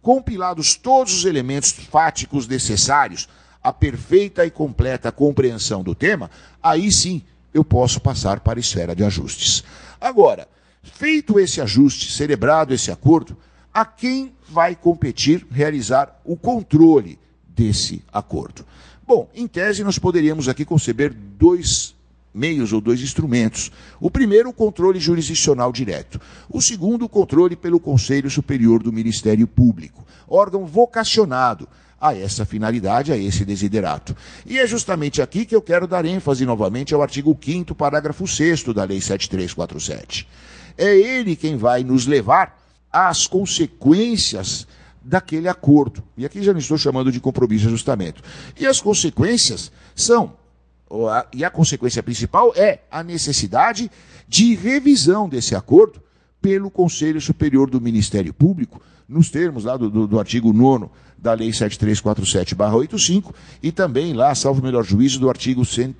Compilados todos os elementos fáticos necessários à perfeita e completa compreensão do tema, aí sim eu posso passar para a esfera de ajustes. Agora, feito esse ajuste, celebrado esse acordo, a quem vai competir realizar o controle desse acordo. Bom, em tese, nós poderíamos aqui conceber dois meios ou dois instrumentos. O primeiro, o controle jurisdicional direto. O segundo, o controle pelo Conselho Superior do Ministério Público, órgão vocacionado a essa finalidade, a esse desiderato. E é justamente aqui que eu quero dar ênfase novamente ao artigo 5 parágrafo 6 da Lei 7347. É ele quem vai nos levar as consequências daquele acordo. E aqui já não estou chamando de compromisso de ajustamento. E as consequências são, e a consequência principal é a necessidade de revisão desse acordo pelo Conselho Superior do Ministério Público, nos termos lá do, do, do artigo 9 da Lei 7347-85 e também lá, salvo melhor juízo, do artigo 100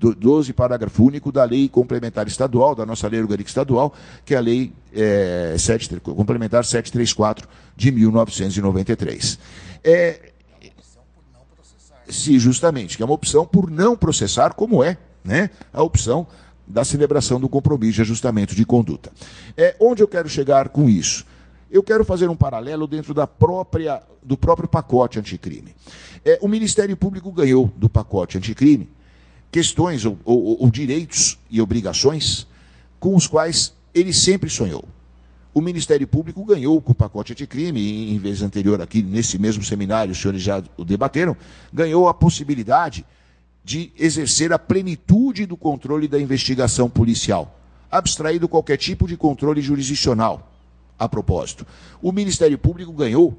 12, parágrafo único da Lei Complementar Estadual, da nossa Lei Orgânica Estadual, que é a Lei é, 7, Complementar 734 de 1993. É, sim, justamente, que é uma opção por não processar, como é né, a opção da celebração do compromisso de ajustamento de conduta. É, onde eu quero chegar com isso? Eu quero fazer um paralelo dentro da própria, do próprio pacote anticrime. É, o Ministério Público ganhou do pacote anticrime questões ou, ou, ou direitos e obrigações com os quais ele sempre sonhou. O Ministério Público ganhou com o pacote anticrime, em vez anterior aqui, nesse mesmo seminário, os senhores já o debateram, ganhou a possibilidade de exercer a plenitude do controle da investigação policial, abstraído qualquer tipo de controle jurisdicional. A propósito, o Ministério Público ganhou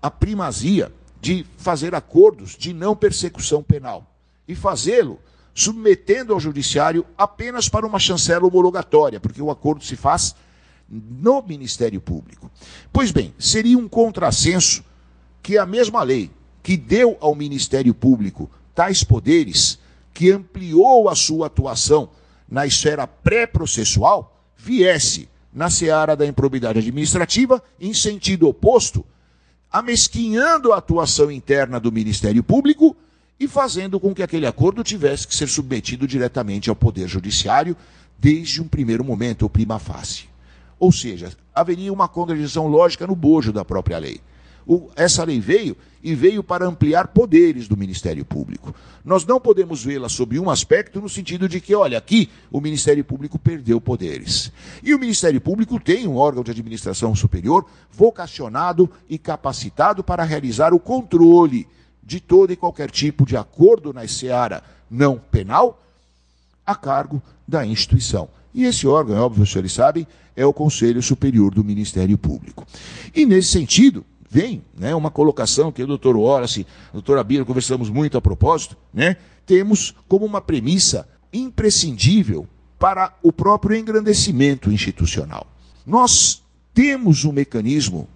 a primazia de fazer acordos de não persecução penal e fazê-lo submetendo ao judiciário apenas para uma chancela homologatória, porque o acordo se faz no Ministério Público. Pois bem, seria um contrassenso que a mesma lei que deu ao Ministério Público tais poderes, que ampliou a sua atuação na esfera pré-processual, viesse na seara da improbidade administrativa em sentido oposto, amesquinhando a atuação interna do Ministério Público e fazendo com que aquele acordo tivesse que ser submetido diretamente ao Poder Judiciário desde um primeiro momento, ou prima facie. Ou seja, haveria uma contradição lógica no bojo da própria lei. O, essa lei veio e veio para ampliar poderes do Ministério Público. Nós não podemos vê-la sob um aspecto no sentido de que, olha, aqui o Ministério Público perdeu poderes. E o Ministério Público tem um órgão de administração superior vocacionado e capacitado para realizar o controle de todo e qualquer tipo de acordo na seara não penal a cargo da instituição. E esse órgão, é óbvio, os senhores sabem, é o Conselho Superior do Ministério Público. E nesse sentido, vem né, uma colocação que o doutor Wallace, o doutor Abira, conversamos muito a propósito, né, temos como uma premissa imprescindível para o próprio engrandecimento institucional. Nós temos um mecanismo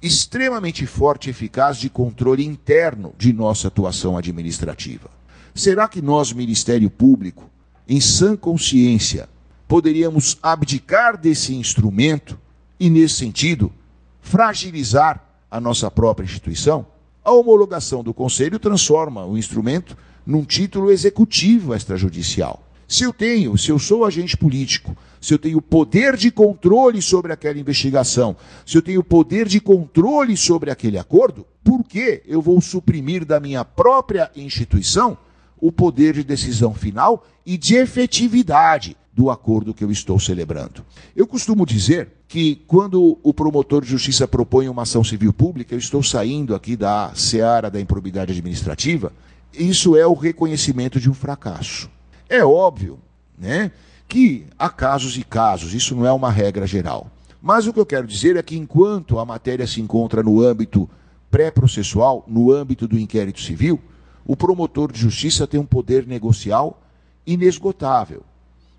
extremamente forte e eficaz de controle interno de nossa atuação administrativa. Será que nós, Ministério Público, em sã consciência, poderíamos abdicar desse instrumento e, nesse sentido, fragilizar a nossa própria instituição? A homologação do Conselho transforma o instrumento num título executivo extrajudicial. Se eu tenho, se eu sou agente político, se eu tenho poder de controle sobre aquela investigação, se eu tenho poder de controle sobre aquele acordo, por que eu vou suprimir da minha própria instituição o poder de decisão final e de efetividade do acordo que eu estou celebrando? Eu costumo dizer que quando o promotor de justiça propõe uma ação civil pública, eu estou saindo aqui da seara da improbidade administrativa, isso é o reconhecimento de um fracasso. É óbvio, né, que há casos e casos, isso não é uma regra geral. Mas o que eu quero dizer é que enquanto a matéria se encontra no âmbito pré-processual, no âmbito do inquérito civil, o promotor de justiça tem um poder negocial inesgotável.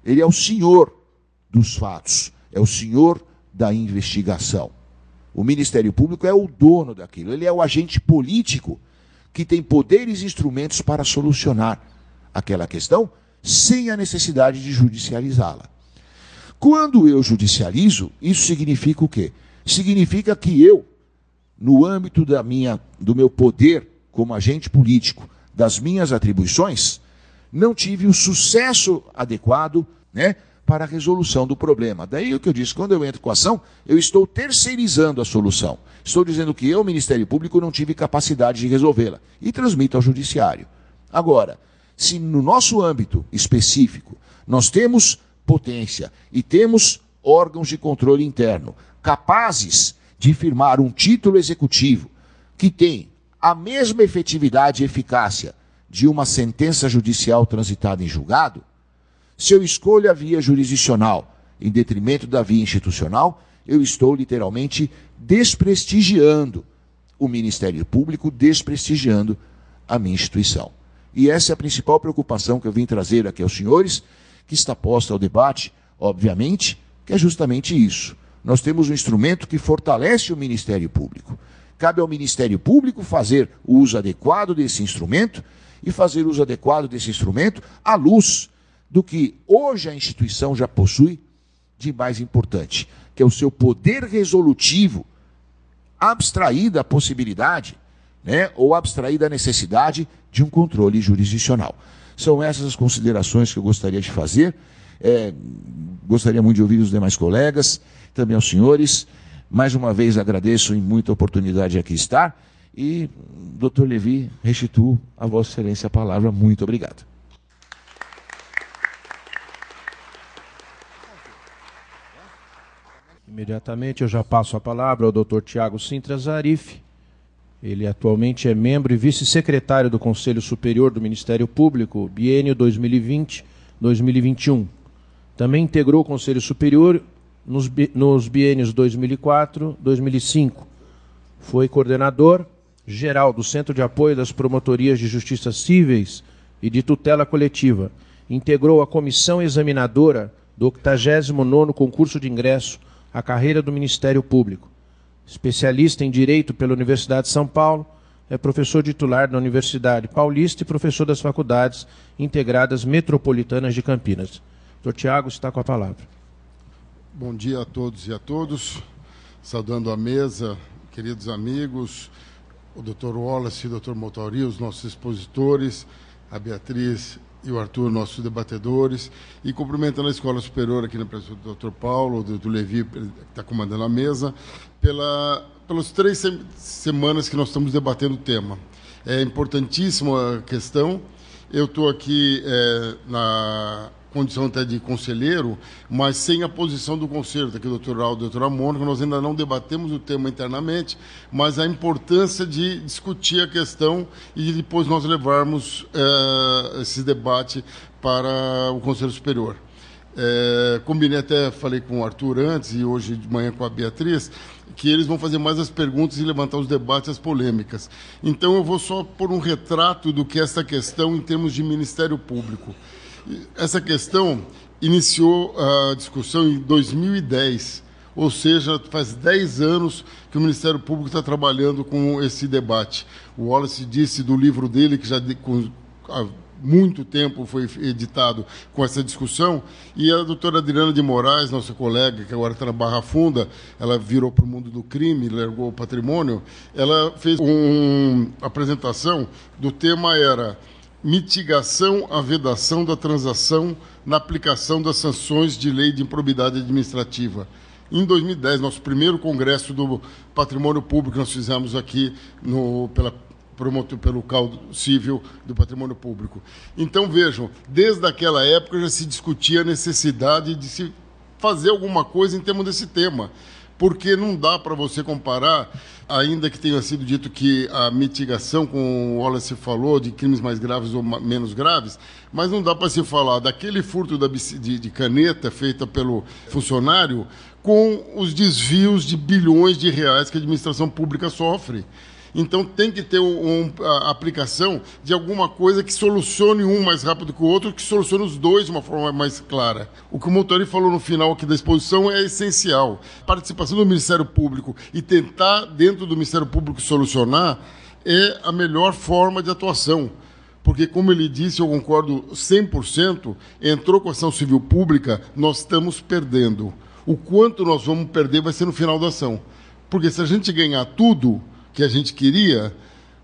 Ele é o senhor dos fatos, é o senhor da investigação. O Ministério Público é o dono daquilo, ele é o agente político que tem poderes e instrumentos para solucionar aquela questão sem a necessidade de judicializá-la. Quando eu judicializo, isso significa o quê? Significa que eu, no âmbito da minha, do meu poder como agente político, das minhas atribuições, não tive o sucesso adequado né, para a resolução do problema. Daí o que eu disse, quando eu entro com a ação, eu estou terceirizando a solução. Estou dizendo que eu, Ministério Público, não tive capacidade de resolvê-la e transmito ao Judiciário. Agora, se no nosso âmbito específico nós temos potência e temos órgãos de controle interno capazes de firmar um título executivo que tem a mesma efetividade e eficácia de uma sentença judicial transitada em julgado, se eu escolho a via jurisdicional em detrimento da via institucional, eu estou literalmente desprestigiando o Ministério Público, desprestigiando a minha instituição. E essa é a principal preocupação que eu vim trazer aqui aos senhores, que está posta ao debate, obviamente, que é justamente isso. Nós temos um instrumento que fortalece o Ministério Público. Cabe ao Ministério Público fazer o uso adequado desse instrumento e fazer uso adequado desse instrumento à luz do que hoje a instituição já possui de mais importante, que é o seu poder resolutivo, abstrair da possibilidade né, ou abstrair da necessidade de um controle jurisdicional. São essas as considerações que eu gostaria de fazer. É, gostaria muito de ouvir os demais colegas, também aos senhores. Mais uma vez agradeço em muita oportunidade de aqui estar. E, doutor Levi, restituo a Vossa Excelência a palavra. Muito obrigado. Imediatamente eu já passo a palavra ao doutor Tiago Sintra Zarif, ele atualmente é membro e vice-secretário do Conselho Superior do Ministério Público, biênio 2020-2021. Também integrou o Conselho Superior nos, nos biênios 2004-2005. Foi coordenador geral do Centro de Apoio das Promotorias de Justiça Cíveis e de Tutela Coletiva. Integrou a comissão examinadora do 89º concurso de ingresso à carreira do Ministério Público especialista em Direito pela Universidade de São Paulo, é professor titular da Universidade Paulista e professor das Faculdades Integradas Metropolitanas de Campinas. Doutor Tiago está com a palavra. Bom dia a todos e a todos. Saudando a mesa, queridos amigos, o doutor Wallace o doutor Motauri, os nossos expositores, a Beatriz e o Arthur, nossos debatedores, e cumprimentando a Escola Superior aqui na presença do Dr. Paulo, do, do Levi, que está comandando a mesa, pela, pelas três se semanas que nós estamos debatendo o tema. É importantíssima a questão. Eu estou aqui é, na condição até de conselheiro, mas sem a posição do conselho, daqui o doutor Aldo e o doutor Mônica, nós ainda não debatemos o tema internamente, mas a importância de discutir a questão e de depois nós levarmos é, esse debate para o Conselho Superior. É, combinei até, falei com o Arthur antes e hoje de manhã com a Beatriz, que eles vão fazer mais as perguntas e levantar os debates, as polêmicas. Então eu vou só pôr um retrato do que é essa questão em termos de Ministério Público. Essa questão iniciou a discussão em 2010, ou seja, faz 10 anos que o Ministério Público está trabalhando com esse debate. O Wallace disse do livro dele, que já com, há muito tempo foi editado com essa discussão, e a doutora Adriana de Moraes, nossa colega, que agora está na Barra Funda, ela virou para o mundo do crime, largou o patrimônio, ela fez uma apresentação do tema era mitigação à vedação da transação na aplicação das sanções de lei de improbidade administrativa. Em 2010, nosso primeiro congresso do patrimônio público nós fizemos aqui no, pela pelo Código Civil do Patrimônio Público. Então vejam, desde aquela época já se discutia a necessidade de se fazer alguma coisa em termos desse tema porque não dá para você comparar, ainda que tenha sido dito que a mitigação, como o Wallace falou, de crimes mais graves ou menos graves, mas não dá para se falar daquele furto de, caneta feita pelo funcionário com os desvios de bilhões de reais que a administração pública sofre. Então tem que ter um, um, aplicação de alguma coisa que solucione um mais rápido que o outro, que solucione os dois de uma forma mais clara. O que o Motori falou no final aqui da exposição é essencial. Participação do Ministério Público e tentar, dentro do Ministério Público, solucionar é a melhor forma de atuação. Porque, como ele disse, eu concordo 100%, entrou com ação civil pública, nós estamos perdendo. O quanto nós vamos perder vai ser no final da ação. Porque se a gente ganhar tudo, que a gente queria,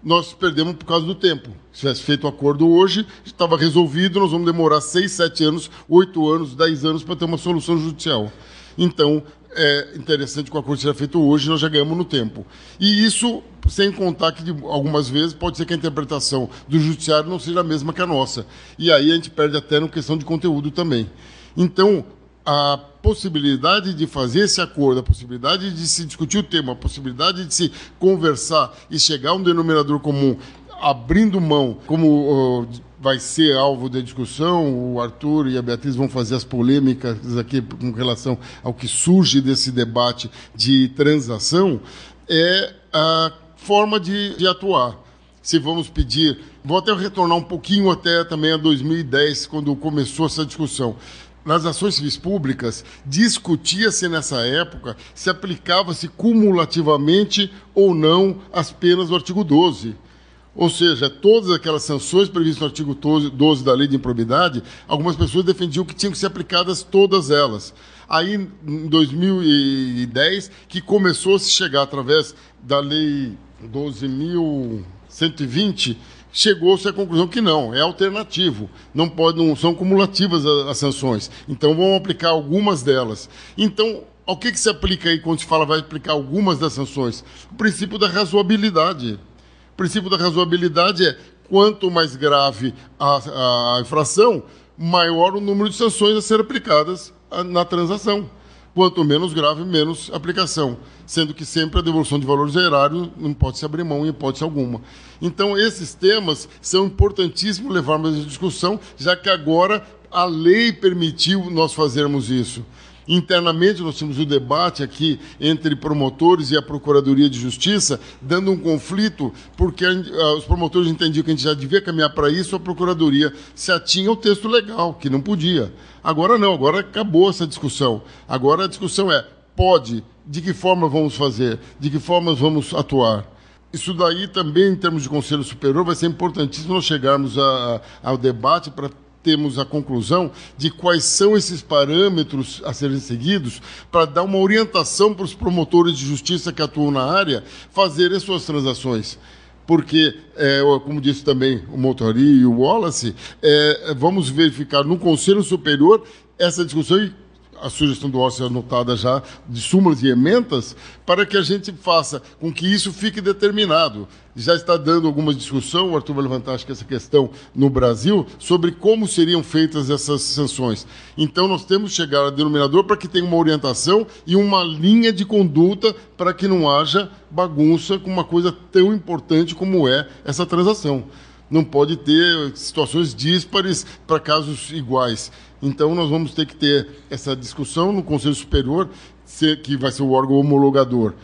nós perdemos por causa do tempo. Se tivesse feito o acordo hoje, estava resolvido, nós vamos demorar seis, sete anos, oito anos, dez anos para ter uma solução judicial. Então, é interessante que o acordo seja feito hoje, nós já ganhamos no tempo. E isso, sem contar que algumas vezes pode ser que a interpretação do judiciário não seja a mesma que a nossa. E aí a gente perde até na questão de conteúdo também. Então, a possibilidade de fazer esse acordo, a possibilidade de se discutir o tema, a possibilidade de se conversar e chegar a um denominador comum, abrindo mão, como uh, vai ser alvo da discussão, o Arthur e a Beatriz vão fazer as polêmicas aqui com relação ao que surge desse debate de transação, é a forma de, de atuar se vamos pedir. Vou até retornar um pouquinho até também a 2010, quando começou essa discussão nas ações civis públicas, discutia-se nessa época se aplicava-se cumulativamente ou não as penas do artigo 12. Ou seja, todas aquelas sanções previstas no artigo 12 da Lei de Improbidade, algumas pessoas defendiam que tinham que ser aplicadas todas elas. Aí, em 2010, que começou a se chegar através da Lei 12.120, chegou-se à conclusão que não, é alternativo, não, pode, não são cumulativas as, sanções. Então vão aplicar algumas delas. Então, ao que, que se aplica aí quando se fala vai aplicar algumas das sanções? O princípio da razoabilidade. O princípio da razoabilidade é quanto mais grave a, a infração, maior o número de sanções a ser aplicadas na transação. Quanto menos grave, menos aplicação. Sendo que sempre a devolução de valores erário não pode se abrir mão em hipótese alguma. Então, esses temas são importantíssimos levarmos à discussão, já que agora a lei permitiu nós fazermos isso. Internamente, nós tínhamos o um debate aqui entre promotores e a Procuradoria de Justiça, dando um conflito, porque os promotores entendiam que a gente já devia caminhar para isso, a Procuradoria se atinha ao texto legal, que não podia. Agora não, agora acabou essa discussão. Agora a discussão é: pode, de que forma vamos fazer, de que forma vamos atuar. Isso daí também, em termos de Conselho Superior, vai ser importantíssimo nós chegarmos a, ao debate para temos a conclusão de quais são esses parâmetros a serem seguidos para dar uma orientação para os promotores de justiça que atuam na área fazerem suas transações. Porque, é, como disse também o Motori e o Wallace, é, vamos verificar no Conselho Superior essa discussão e a sugestão do Orson anotada já, de súmulas e emendas, para que a gente faça com que isso fique determinado. Já está dando alguma discussão, o Arthur vai levantar acho que essa questão no Brasil, sobre como seriam feitas essas sanções. Então nós temos que chegar a denominador para que tenha uma orientação e uma linha de conduta para que não haja bagunça com uma coisa tão importante como é essa transação não pode ter situações díspares para casos iguais. Então, nós vamos ter que ter essa discussão no Conselho Superior, que vai ser o órgão homologador.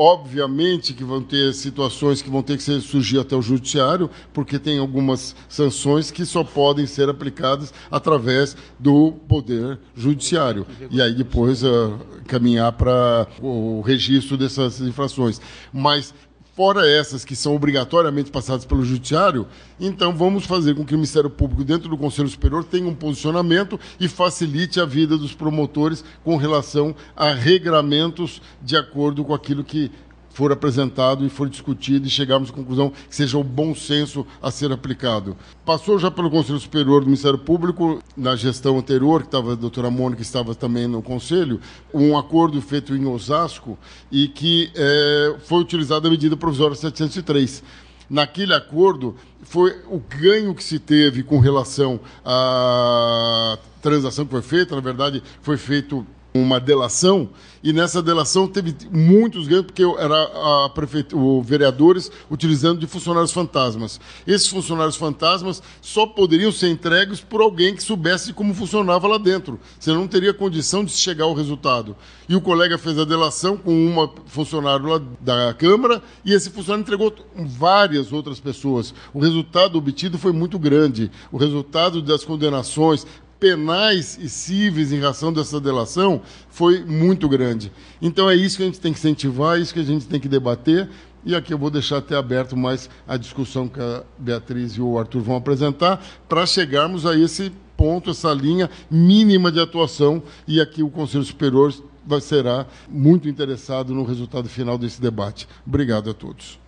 Obviamente que vão ter situações que vão ter que surgir até o judiciário, porque tem algumas sanções que só podem ser aplicadas através do poder judiciário. E aí depois uh, caminhar para o registro dessas infrações. Mas fora essas que são obrigatoriamente passadas pelo Judiciário, então vamos fazer com que o Ministério Público, dentro do Conselho Superior, tenha um posicionamento e facilite a vida dos promotores com relação a regramentos de acordo com aquilo que for apresentado e for discutido e chegarmos à conclusão que seja o bom senso a ser aplicado. Passou já pelo Conselho Superior do Ministério Público, na gestão anterior, que estava a doutora Mônica, estava também no Conselho, um acordo feito em Osasco e que é, foi utilizada a medida provisória 703 naquele acordo foi o ganho que se teve com relação à transação que foi feita, na verdade, foi feito uma delação e nessa delação teve muitos ganhos porque era a prefeitura, os vereadores utilizando de funcionários fantasmas. Esses funcionários fantasmas só poderiam ser entregues por alguém que soubesse como funcionava lá dentro, senão não teria condição de chegar ao resultado. E o colega fez a delação com uma funcionário lá da Câmara e esse funcionário entregou várias outras pessoas. O resultado obtido foi muito grande. O resultado das condenações, penais e cíveis em razão dessa delação foi muito grande. Então é isso que a gente tem que incentivar, é isso que a gente tem que debater. E aqui eu vou deixar até aberto mais a discussão que a Beatriz e o Arthur vão apresentar, para chegarmos a esse ponto, essa linha mínima de atuação. E aqui o Conselho Superior vai, será muito interessado no resultado final desse debate. Obrigado a todos.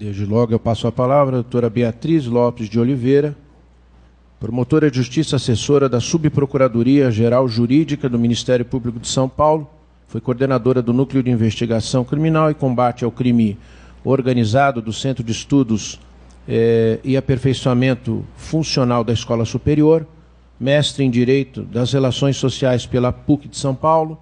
Desde logo eu passo a palavra à doutora Beatriz Lopes de Oliveira, promotora de justiça assessora da Subprocuradoria Geral Jurídica do Ministério Público de São Paulo, foi coordenadora do Núcleo de Investigação Criminal e Combate ao Crime Organizado do Centro de Estudos eh, e Aperfeiçoamento Funcional da Escola Superior, mestre em Direito das Relações Sociais pela PUC de São Paulo,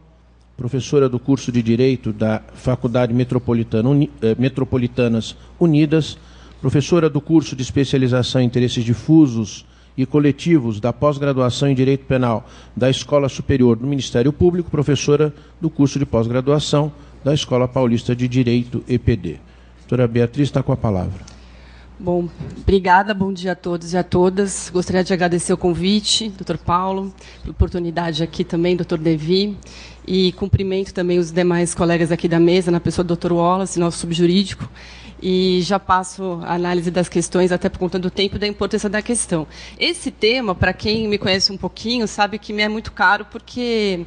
professora do curso de Direito da Faculdade Metropolitana, Uni, eh, Metropolitanas Unidas, professora do curso de especialização em interesses difusos e coletivos da pós-graduação em Direito Penal da Escola Superior do Ministério Público, professora do curso de pós-graduação da Escola Paulista de Direito EPD. Doutora Beatriz está com a palavra. Bom, obrigada, bom dia a todos e a todas. Gostaria de agradecer o convite, doutor Paulo, pela oportunidade aqui também, doutor Devi, e cumprimento também os demais colegas aqui da mesa, na pessoa do doutor Wallace, nosso subjurídico, e já passo a análise das questões, até por conta do tempo e da importância da questão. Esse tema, para quem me conhece um pouquinho, sabe que me é muito caro, porque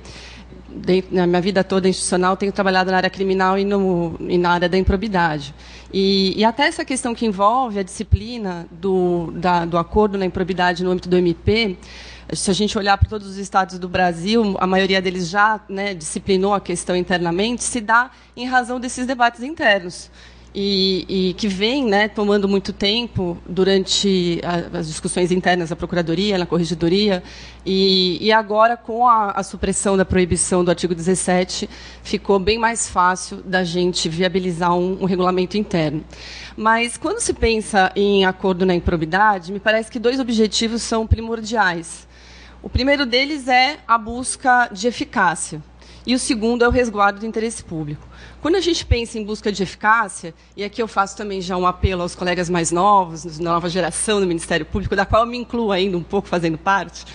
na minha vida toda institucional, tenho trabalhado na área criminal e, no, e na área da improbidade. E, e, até essa questão que envolve a disciplina do, da, do acordo na improbidade no âmbito do MP, se a gente olhar para todos os estados do Brasil, a maioria deles já né, disciplinou a questão internamente, se dá em razão desses debates internos e, e, que vem né, tomando muito tempo durante a, as discussões internas da Procuradoria, na Corregedoria, e, e agora, com a, a, supressão da proibição do artigo 17, ficou bem mais fácil da gente viabilizar um, um regulamento interno. Mas, quando se pensa em acordo na improbidade, me parece que dois objetivos são primordiais. O primeiro deles é a busca de eficácia, e o segundo é o resguardo do interesse público. Quando a gente pensa em busca de eficácia, e aqui eu faço também já um apelo aos colegas mais novos, da nova geração do Ministério Público, da qual eu me incluo ainda um pouco fazendo parte,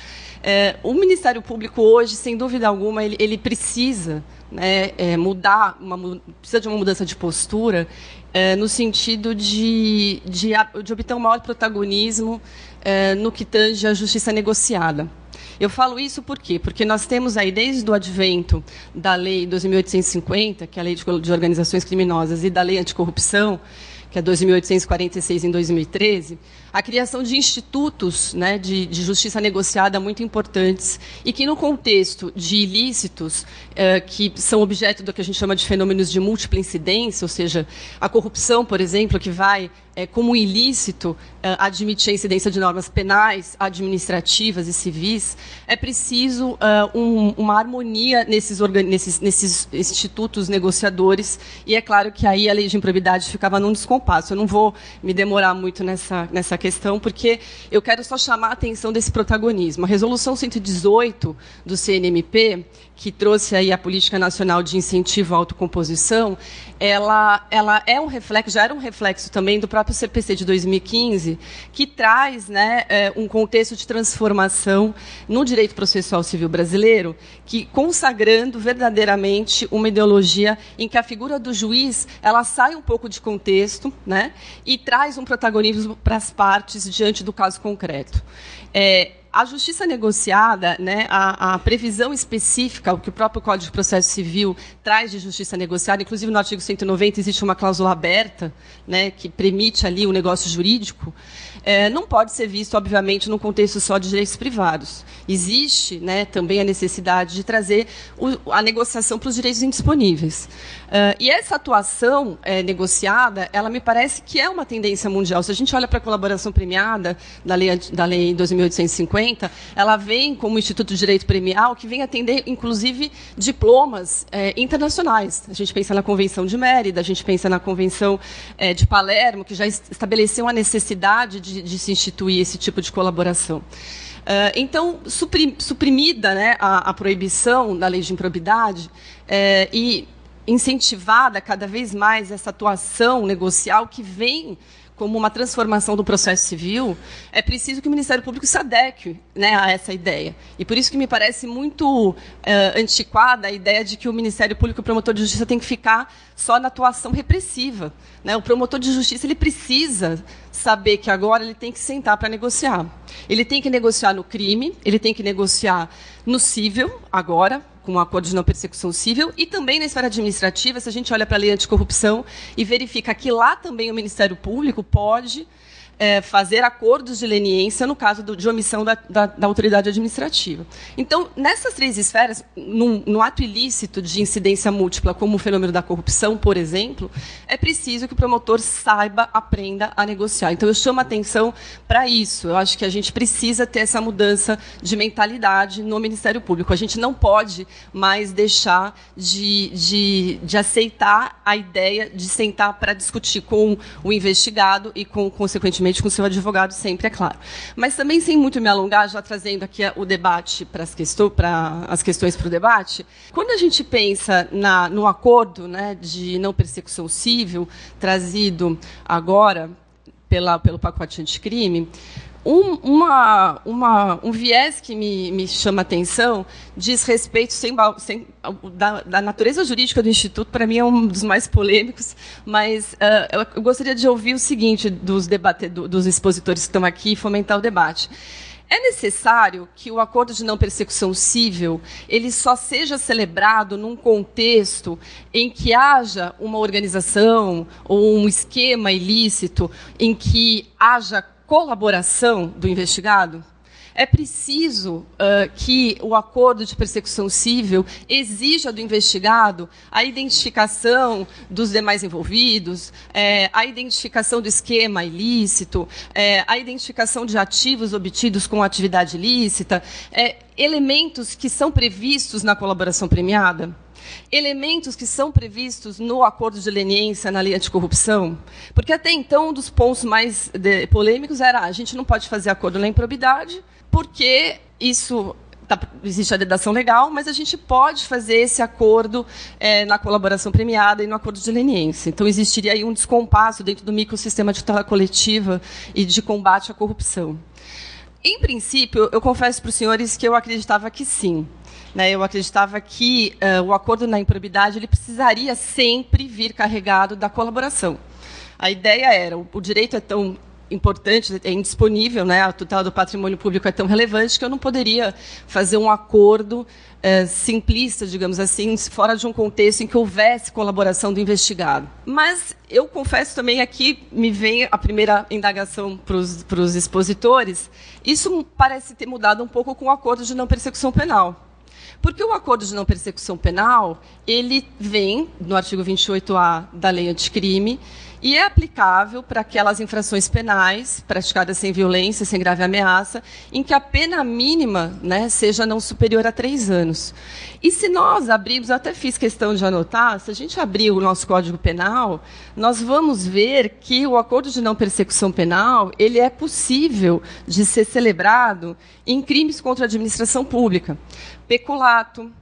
é, o Ministério Público hoje, sem dúvida alguma, ele, ele precisa né, é, mudar, uma, precisa de uma mudança de postura é, no sentido de, de, de, obter um maior protagonismo é, no que tange à justiça negociada. Eu falo isso por quê? Porque nós temos aí, desde o advento da Lei 2.850, que é a Lei de Organizações Criminosas, e da Lei Anticorrupção, que é 2.846 em 2013, a criação de institutos né, de, de, justiça negociada muito importantes e que, no contexto de ilícitos eh, que são objeto do que a gente chama de fenômenos de múltipla incidência, ou seja, a corrupção, por exemplo, que vai é, como ilícito é, admitir a incidência de normas penais, administrativas e civis, é preciso um, uma harmonia nesses, nesses, nesses, institutos negociadores, e é claro que aí a lei de improbidade ficava num descompasso. Eu não vou me demorar muito nessa, nessa questão, porque eu quero só chamar a atenção desse protagonismo. A Resolução 118 do CNMP, que trouxe aí a Política Nacional de Incentivo à Autocomposição, ela, ela é um reflexo, já era um reflexo também do próprio CPC de 2015, que traz né, é, um contexto de transformação no direito processual civil brasileiro, que consagrando verdadeiramente uma ideologia em que a figura do juiz ela sai um pouco de contexto né, e traz um protagonismo para as partes diante do caso concreto. É, a justiça negociada, né, a, a, previsão específica, o que o próprio Código de Processo Civil traz de justiça negociada, inclusive no artigo 190 existe uma cláusula aberta, né, que permite ali o negócio jurídico, é, não pode ser visto, obviamente, no contexto só de direitos privados. Existe né, também a necessidade de trazer o, a negociação para os direitos indisponíveis. Uh, e essa atuação é, negociada, ela me parece que é uma tendência mundial. Se a gente olha para a colaboração premiada da lei, da lei 2850, ela vem como Instituto de Direito Premial, que vem atender, inclusive, diplomas é, internacionais. A gente pensa na Convenção de Mérida, a gente pensa na Convenção é, de Palermo, que já estabeleceu a necessidade de, de se instituir esse tipo de colaboração. Uh, então, suprimida né, a, a, proibição da lei de improbidade é, e incentivada cada vez mais essa atuação negocial que vem como uma transformação do processo civil, é preciso que o Ministério Público se adeque né, a essa ideia. E por isso que me parece muito uh, antiquada a ideia de que o Ministério Público e o promotor de justiça tem que ficar só na atuação repressiva. Né? O promotor de justiça ele precisa saber que agora ele tem que sentar para negociar. Ele tem que negociar no crime, ele tem que negociar no cível, agora, com o acordo de não persecução civil, e também na esfera administrativa, se a gente olha para a lei anticorrupção e verifica que lá também o Ministério Público pode é, fazer acordos de leniência no caso do, de omissão da, da, da, autoridade administrativa. Então, nessas três esferas, num, no ato ilícito de incidência múltipla, como o fenômeno da corrupção, por exemplo, é preciso que o promotor saiba, aprenda a negociar. Então, eu chamo a atenção para isso. Eu acho que a gente precisa ter essa mudança de mentalidade no Ministério Público. A gente não pode mais deixar de, de, de aceitar a ideia de sentar para discutir com o investigado e, com, consequentemente, com o seu advogado sempre, é claro. Mas também, sem muito me alongar, já trazendo aqui o debate para as, questões, para as questões para o debate, quando a gente pensa na, no acordo né, de não persecução civil, trazido agora pela, pelo pacote anticrime, um, uma, uma, um viés que me, me chama atenção diz respeito sem, sem, da, da, natureza jurídica do Instituto, para mim é um dos mais polêmicos, mas uh, eu, gostaria de ouvir o seguinte dos, debate, dos expositores que estão aqui e fomentar o debate. É necessário que o acordo de não persecução civil ele só seja celebrado num contexto em que haja uma organização ou um esquema ilícito em que haja colaboração do investigado? É preciso uh, que o acordo de persecução civil exija do investigado a identificação dos demais envolvidos, é, a identificação do esquema ilícito, é, a identificação de ativos obtidos com atividade ilícita, é, elementos que são previstos na colaboração premiada elementos que são previstos no acordo de leniência na lei anticorrupção? Porque até então, um dos pontos mais de, polêmicos era ah, a gente não pode fazer acordo na improbidade, porque isso Tá, existe a dedação legal, mas a gente pode fazer esse acordo é, na colaboração premiada e no acordo de leniência. Então, existiria aí um descompasso dentro do microsistema de tutela coletiva e de combate à corrupção. Em princípio, eu confesso para os senhores que eu acreditava que sim. Né, eu acreditava que uh, o acordo na improbidade ele precisaria sempre vir carregado da colaboração. A ideia era, o, o direito é tão importante, é indisponível, né? a tutela do patrimônio público é tão relevante que eu não poderia fazer um acordo é, simplista, digamos assim, fora de um contexto em que houvesse colaboração do investigado. Mas eu confesso também aqui, me vem a primeira indagação para os expositores, isso parece ter mudado um pouco com o acordo de não persecução penal. Porque o acordo de não persecução penal, ele vem no artigo 28A da lei anticrime, e é aplicável para aquelas infrações penais praticadas sem violência, sem grave ameaça, em que a pena mínima né, seja não superior a três anos. E se nós abrirmos, até fiz questão de anotar, se a gente abrir o nosso Código Penal, nós vamos ver que o acordo de não persecução penal ele é possível de ser celebrado em crimes contra a administração pública. Peculato,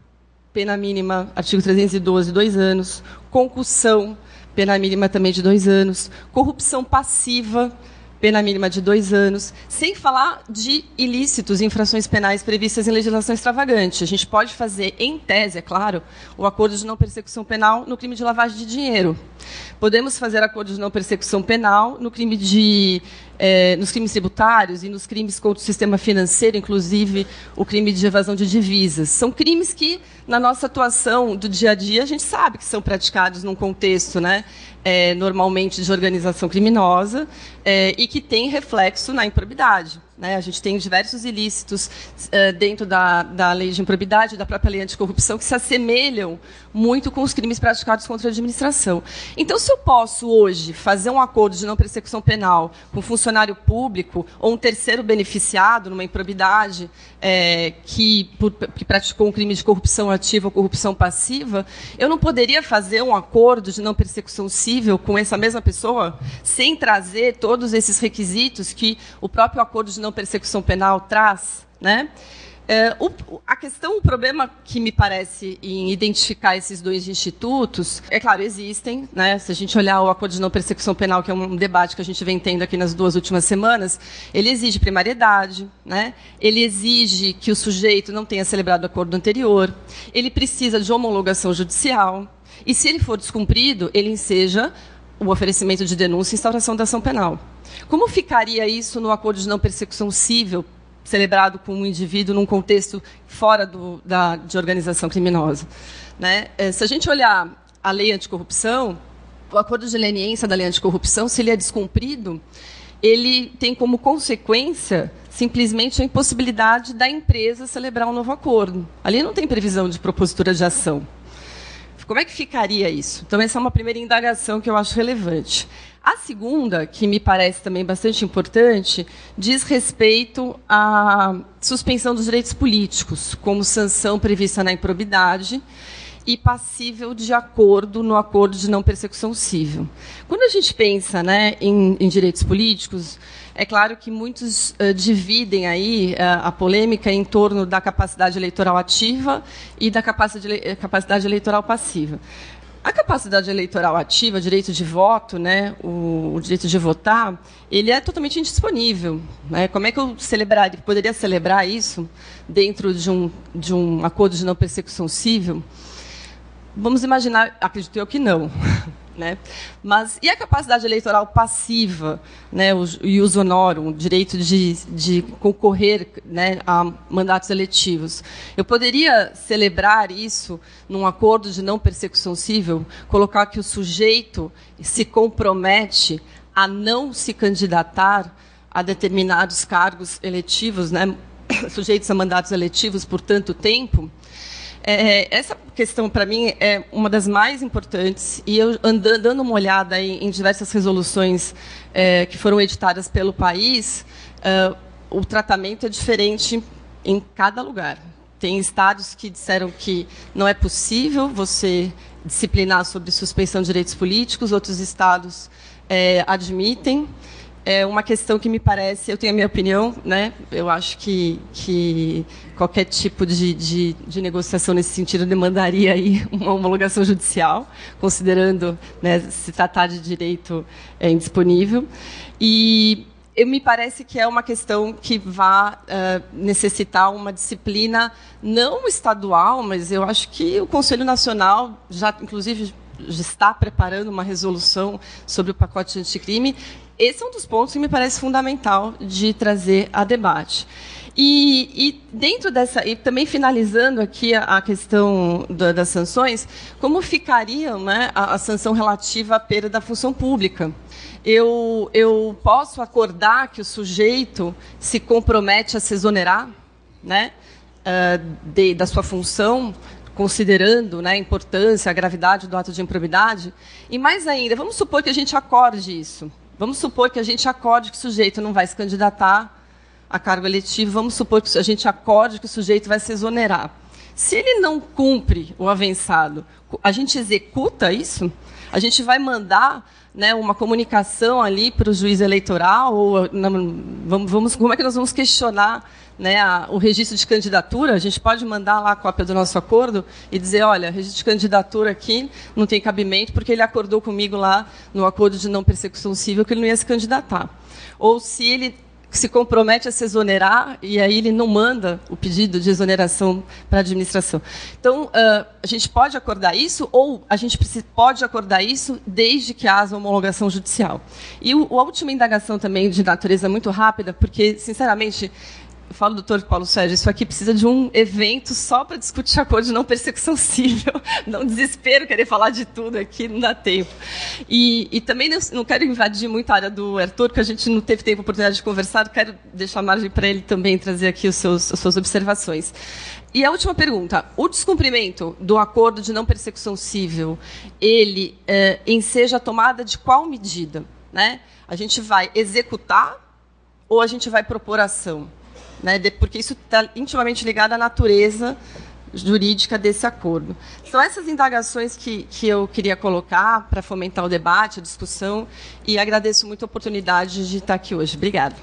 pena mínima, artigo 312, dois anos. Concussão, pena mínima também de dois anos. Corrupção passiva, pena mínima de dois anos, sem falar de ilícitos, infrações penais previstas em legislação extravagante. A gente pode fazer, em tese, é claro, o acordo de não persecução penal no crime de lavagem de dinheiro. Podemos fazer acordo de não persecução penal no crime de é, nos crimes tributários e nos crimes contra o sistema financeiro, inclusive o crime de evasão de divisas. São crimes que, na nossa atuação do dia a dia, a gente sabe que são praticados num contexto né, é, normalmente de organização criminosa é, e que tem reflexo na improbidade. Né? A gente tem diversos ilícitos uh, dentro da, da lei de improbidade, da própria lei anticorrupção, que se assemelham muito com os crimes praticados contra a administração. Então, se eu posso hoje fazer um acordo de não persecução penal com um funcionário público ou um terceiro beneficiado numa improbidade é, que, por, que praticou um crime de corrupção ativa ou corrupção passiva, eu não poderia fazer um acordo de não persecução civil com essa mesma pessoa sem trazer todos esses requisitos que o próprio acordo de não persecução penal traz, né? É, o, a questão, o problema que me parece em identificar esses dois institutos, é claro, existem, né? Se a gente olhar o acordo de não persecução penal, que é um debate que a gente vem tendo aqui nas duas últimas semanas, ele exige primariedade, né? Ele exige que o sujeito não tenha celebrado o acordo anterior, ele precisa de homologação judicial, e se ele for descumprido, ele enseja o oferecimento de denúncia e instauração da ação penal. Como ficaria isso no acordo de não persecução civil celebrado com um indivíduo num contexto fora do, da, de organização criminosa? Né? É, se a gente olhar a lei anticorrupção, o acordo de leniência da lei anticorrupção, se ele é descumprido, ele tem como consequência simplesmente a impossibilidade da empresa celebrar um novo acordo. Ali não tem previsão de propositura de ação. Como é que ficaria isso? Então, essa é uma primeira indagação que eu acho relevante. A segunda, que me parece também bastante importante, diz respeito à suspensão dos direitos políticos, como sanção prevista na improbidade e passível de acordo no acordo de não persecução civil. Quando a gente pensa né, em, em direitos políticos, é claro que muitos uh, dividem aí uh, a polêmica em torno da capacidade eleitoral ativa e da capacidade, capacidade eleitoral passiva. A capacidade eleitoral ativa, direito de voto, né, o, o, direito de votar, ele é totalmente indisponível. Né? Como é que eu celebraria, poderia celebrar isso dentro de um, de um acordo de não persecução civil? Vamos imaginar, acredito eu que não. Né? Mas e a capacidade eleitoral passiva, né, o ius honorum, o direito de, de concorrer né, a mandatos eletivos? Eu poderia celebrar isso num acordo de não persecução civil, colocar que o sujeito se compromete a não se candidatar a determinados cargos eletivos, né, sujeitos a mandatos eletivos por tanto tempo? É, essa questão, para mim, é uma das mais importantes. E eu, andando, dando uma olhada em, em diversas resoluções é, que foram editadas pelo país, é, o tratamento é diferente em cada lugar. Tem estados que disseram que não é possível você disciplinar sobre suspensão de direitos políticos, outros estados é, admitem é uma questão que me parece, eu tenho a minha opinião, né? Eu acho que, que qualquer tipo de, de, de negociação nesse sentido demandaria aí uma homologação judicial, considerando né, se tratar de direito é, indisponível. E eu me parece que é uma questão que vai uh, necessitar uma disciplina não estadual, mas eu acho que o Conselho Nacional já, inclusive, já está preparando uma resolução sobre o pacote anticrime esse é um dos pontos que me parece fundamental de trazer a debate. E, e, dentro dessa, e também finalizando aqui a, a questão da, das sanções, como ficaria né, a, a, sanção relativa à perda da função pública? Eu, eu posso acordar que o sujeito se compromete a se exonerar né, uh, de, da sua função considerando né, a importância, a gravidade do ato de improbidade. E mais ainda, vamos supor que a gente acorde isso. Vamos supor que a gente acorde que o sujeito não vai se candidatar a cargo eletivo, vamos supor que a gente acorde que o sujeito vai se exonerar. Se ele não cumpre o avançado, a gente executa isso? A gente vai mandar né, uma comunicação ali para o juiz eleitoral? Ou, vamos, vamos, como é que nós vamos questionar né, a, o registro de candidatura? A gente pode mandar lá a cópia do nosso acordo e dizer, olha, registro de candidatura aqui não tem cabimento porque ele acordou comigo lá no acordo de não persecução civil que ele não ia se candidatar. Ou se ele se compromete a se exonerar e aí ele não manda o pedido de exoneração para a administração. Então, uh, a gente pode acordar isso ou a gente pode acordar isso desde que haja homologação judicial. E o, a última indagação também de natureza muito rápida, porque, sinceramente, eu falo, doutor Paulo Sérgio, isso aqui precisa de um evento só para discutir acordo de não persecução civil. Não desespero querer falar de tudo aqui, não dá tempo. E, e também não, não, quero invadir muito a área do Arthur, que a gente não teve tempo, oportunidade de conversar, quero deixar margem para ele também trazer aqui os seus, as suas observações. E a última pergunta: o descumprimento do acordo de não persecução civil, ele é, enseja a tomada de qual medida? Né? A gente vai executar ou a gente vai propor ação? Né, porque isso está intimamente ligado à natureza jurídica desse acordo. São essas indagações que, que eu queria colocar para fomentar o debate, a discussão, e agradeço muito a oportunidade de estar aqui hoje. Obrigada.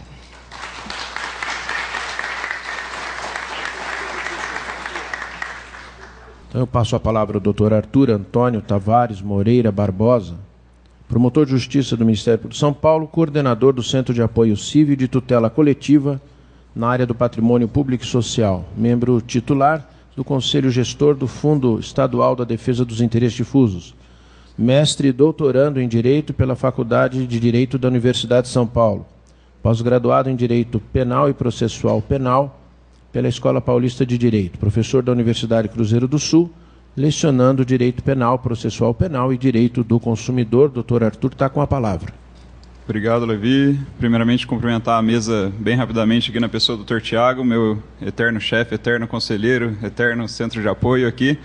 Então eu passo a palavra ao doutor Arthur Antônio Tavares Moreira Barbosa, promotor de justiça do Ministério de São Paulo, coordenador do Centro de Apoio Civil de Tutela Coletiva na área do patrimônio público e social, membro titular do Conselho Gestor do Fundo Estadual da Defesa dos Interesses Difusos, mestre e doutorando em Direito pela Faculdade de Direito da Universidade de São Paulo, pós-graduado em Direito Penal e Processual Penal pela Escola Paulista de Direito, professor da Universidade Cruzeiro do Sul, lecionando Direito Penal, Processual Penal e Direito do Consumidor. Doutor Arthur está com a palavra. Obrigado, Levi. Primeiramente, cumprimentar a mesa bem rapidamente aqui na pessoa do Dr. Tiago, meu eterno chefe, eterno conselheiro, eterno centro de apoio aqui.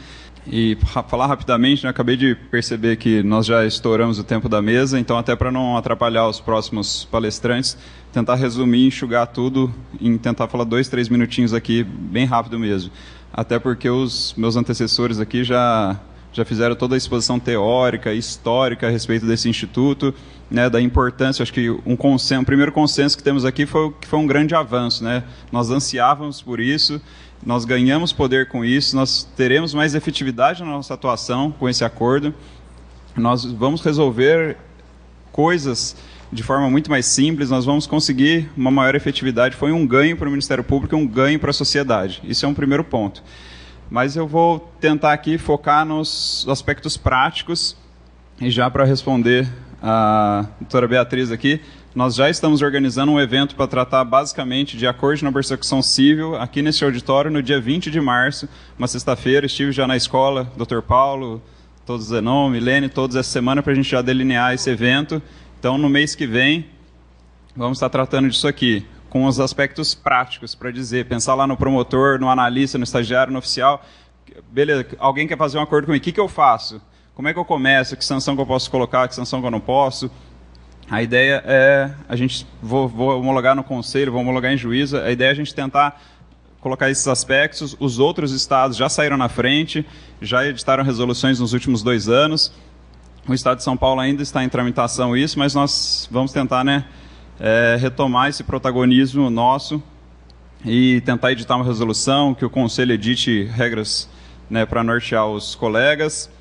E falar rapidamente, né, acabei de perceber que nós já estouramos o tempo da mesa, então, até para não atrapalhar os próximos palestrantes, tentar resumir, enxugar tudo, em tentar falar dois, três minutinhos aqui, bem rápido mesmo. Até porque os meus antecessores aqui já, já fizeram toda a exposição teórica, histórica a respeito desse instituto né, da importância, acho que um, consenso, um primeiro consenso que temos aqui foi que foi um grande avanço, né? Nós ansiávamos por isso, nós ganhamos poder com isso, nós teremos mais efetividade na nossa atuação com esse acordo. Nós vamos resolver coisas de forma muito mais simples, nós vamos conseguir uma maior efetividade. Foi um ganho para o Ministério Público e um ganho para a sociedade. Isso é um primeiro ponto. Mas eu vou tentar aqui focar nos aspectos práticos e já para responder a doutora Beatriz aqui, nós já estamos organizando um evento para tratar basicamente de acordo na persecução civil aqui nesse auditório no dia 20 de março, uma sexta-feira. Estive já na escola, Dr. Paulo, todos Zenon, Milene, todos essa semana para a gente já delinear esse evento. Então, no mês que vem, vamos estar tratando disso aqui, com os aspectos práticos para dizer, pensar lá no promotor, no analista, no estagiário, no oficial. Beleza, alguém quer fazer um acordo comigo, o que, que eu faço? Como é que eu começo? Que sanção que eu posso colocar? Que sanção que eu não posso? A ideia é a gente vou, vou homologar no conselho, vou homologar em juízo. A ideia é a gente tentar colocar esses aspectos. Os outros estados já saíram na frente, já editaram resoluções nos últimos dois anos. O estado de São Paulo ainda está em tramitação isso, mas nós vamos tentar, né, é, retomar esse protagonismo nosso e tentar editar uma resolução que o conselho edite regras, né, para nortear os colegas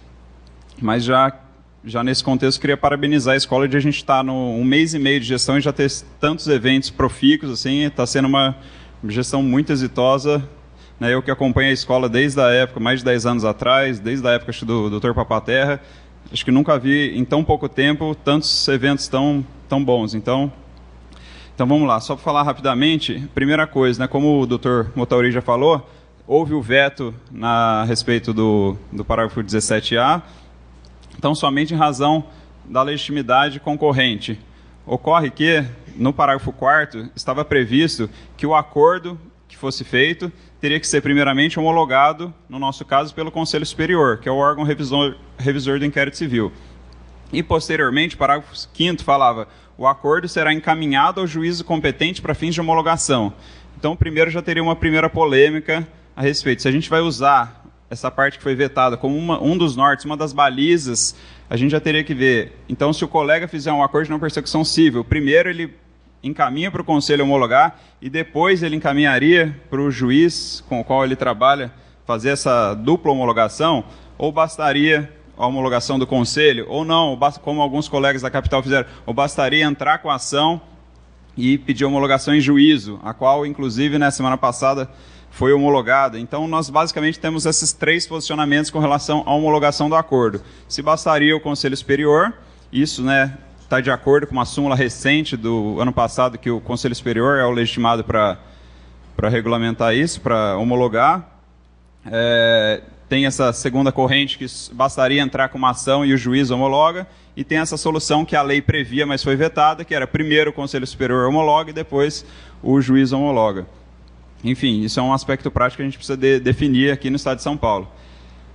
mas já, já nesse contexto, queria parabenizar a escola de a gente estar tá no um mês e meio de gestão e já ter tantos eventos profícuos, assim, está sendo uma gestão muito exitosa. Né, eu que acompanho a escola desde a época, mais de 10 anos atrás, desde a época do Dr. Papaterra, acho que nunca vi em tão pouco tempo tantos eventos tão, tão bons. Então, então vamos lá, só para falar rapidamente, primeira coisa, né, como o Dr. Motauri já falou, houve o veto na, a respeito do, do parágrafo 17A, então, somente em razão da legitimidade concorrente. Ocorre que, no parágrafo 4 estava previsto que o acordo que fosse feito teria que ser primeiramente homologado, no nosso caso, pelo Conselho Superior, que é o órgão revisor, revisor do inquérito civil. E, posteriormente, parágrafo 5 falava: o acordo será encaminhado ao juízo competente para fins de homologação. Então, primeiro já teria uma primeira polêmica a respeito. Se a gente vai usar essa parte que foi vetada como uma, um dos nortes, uma das balizas, a gente já teria que ver. Então, se o colega fizer um acordo de não persecução civil, primeiro ele encaminha para o conselho homologar e depois ele encaminharia para o juiz com o qual ele trabalha fazer essa dupla homologação, ou bastaria a homologação do conselho, ou não, como alguns colegas da capital fizeram, ou bastaria entrar com a ação e pedir homologação em juízo, a qual, inclusive, na semana passada foi homologada. Então, nós basicamente temos esses três posicionamentos com relação à homologação do acordo. Se bastaria o Conselho Superior, isso né, está de acordo com uma súmula recente do ano passado, que o Conselho Superior é o legitimado para regulamentar isso, para homologar. É, tem essa segunda corrente que bastaria entrar com uma ação e o juiz homologa, e tem essa solução que a lei previa, mas foi vetada, que era primeiro o Conselho Superior homologa e depois o juiz homologa. Enfim, isso é um aspecto prático que a gente precisa de, definir aqui no Estado de São Paulo.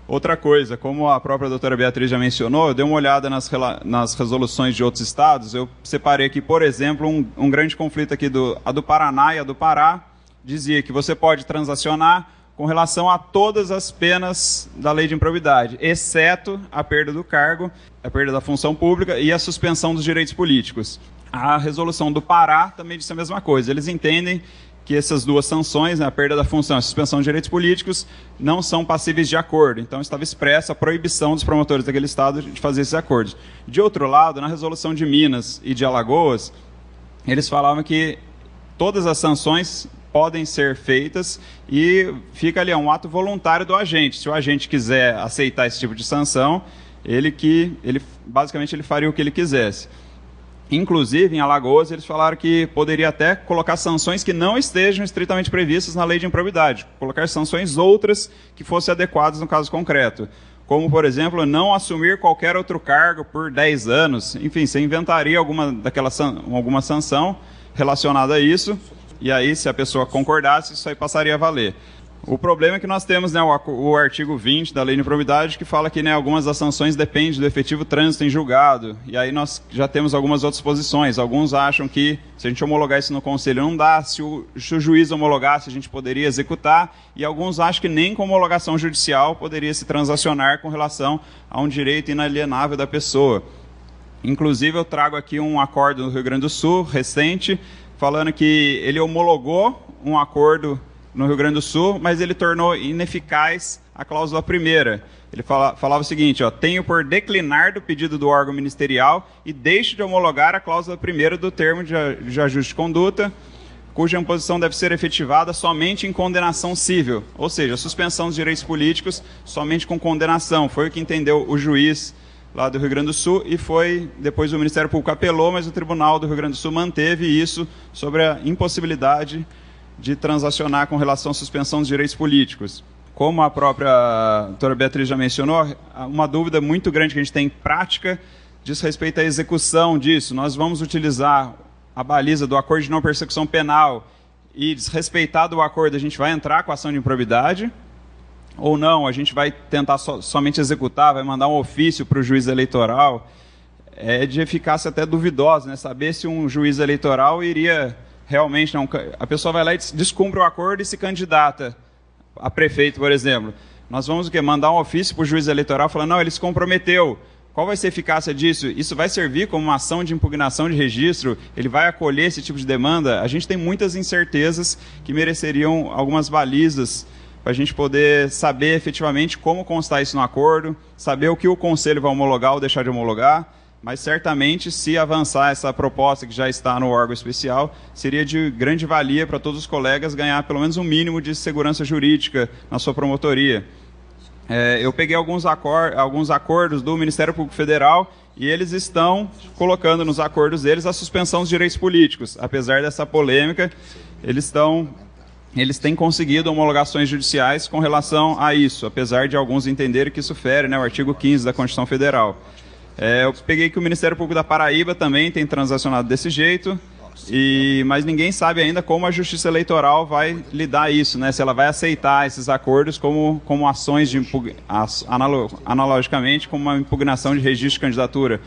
Outra coisa, como a própria doutora Beatriz já mencionou, eu dei uma olhada nas, nas resoluções de outros estados, eu separei aqui, por exemplo, um, um grande conflito aqui, do, a do Paraná e a do Pará, dizia que você pode transacionar com relação a todas as penas da lei de improbidade, exceto a perda do cargo, a perda da função pública e a suspensão dos direitos políticos. A resolução do Pará também disse a mesma coisa. Eles entendem que essas duas sanções, né, a perda da função e a suspensão de direitos políticos, não são passíveis de acordo. Então, estava expressa a proibição dos promotores daquele Estado de fazer esses acordos. De outro lado, na resolução de Minas e de Alagoas, eles falavam que todas as sanções podem ser feitas e fica ali é um ato voluntário do agente. Se o agente quiser aceitar esse tipo de sanção, ele que ele basicamente ele faria o que ele quisesse. Inclusive, em Alagoas, eles falaram que poderia até colocar sanções que não estejam estritamente previstas na lei de improbidade, colocar sanções outras que fossem adequadas no caso concreto. Como, por exemplo, não assumir qualquer outro cargo por 10 anos. Enfim, você inventaria alguma, daquela, alguma sanção relacionada a isso, e aí, se a pessoa concordasse, isso aí passaria a valer. O problema é que nós temos né, o, artigo 20 da Lei de Improbidade que fala que né, algumas das sanções dependem do efetivo trânsito em julgado. E aí nós já temos algumas outras posições. Alguns acham que se a gente homologar isso no Conselho não dá, se o, se o juiz homologasse a gente poderia executar. E alguns acham que nem com homologação judicial poderia se transacionar com relação a um direito inalienável da pessoa. Inclusive eu trago aqui um acordo do Rio Grande do Sul recente falando que ele homologou um acordo no Rio Grande do Sul, mas ele tornou ineficaz a cláusula primeira. Ele fala, falava o seguinte: ó, tenho por declinar do pedido do órgão ministerial e deixo de homologar a cláusula primeira do termo de, de ajuste de conduta, cuja imposição deve ser efetivada somente em condenação civil, ou seja, suspensão dos direitos políticos somente com condenação. Foi o que entendeu o juiz lá do Rio Grande do Sul e foi depois o Ministério Público apelou, mas o Tribunal do Rio Grande do Sul manteve isso sobre a impossibilidade de transacionar com relação à suspensão dos direitos políticos. Como a própria doutora Beatriz já mencionou, uma dúvida muito grande que a gente tem em prática diz respeito à execução disso. Nós vamos utilizar a baliza do acordo de não persecução penal e desrespeitado o acordo, a gente vai entrar com a ação de improbidade ou não, a gente vai tentar so, somente executar, vai mandar um ofício para o juiz eleitoral. É de eficácia até duvidosa, né? Saber se um juiz eleitoral iria realmente não. A pessoa vai lá e descumpre o acordo e se candidata a prefeito, por exemplo. Nós vamos o quê? Mandar um ofício para o juiz eleitoral falando, não, ele se comprometeu. Qual vai ser a eficácia disso? Isso vai servir como uma ação de impugnação de registro? Ele vai acolher esse tipo de demanda? A gente tem muitas incertezas que mereceriam algumas balizas para a gente poder saber efetivamente como constar isso no acordo, saber o que o conselho vai homologar ou deixar de homologar mas certamente, se avançar essa proposta que já está no órgão especial, seria de grande valia para todos os colegas ganhar pelo menos um mínimo de segurança jurídica na sua promotoria. É, eu peguei alguns, acor alguns acordos do Ministério Público Federal e eles estão colocando nos acordos deles a suspensão dos direitos políticos. Apesar dessa polêmica, eles estão eles têm conseguido homologações judiciais com relação a isso, apesar de alguns entenderem que isso fere né, o artigo 15 da Constituição Federal. É, eu peguei que o Ministério Público da Paraíba também tem transacionado desse jeito. E, mas ninguém sabe ainda como a Justiça Eleitoral vai lidar isso, né? Se ela vai aceitar esses acordos como, como ações de analogicamente como uma impugnação de registro de candidatura.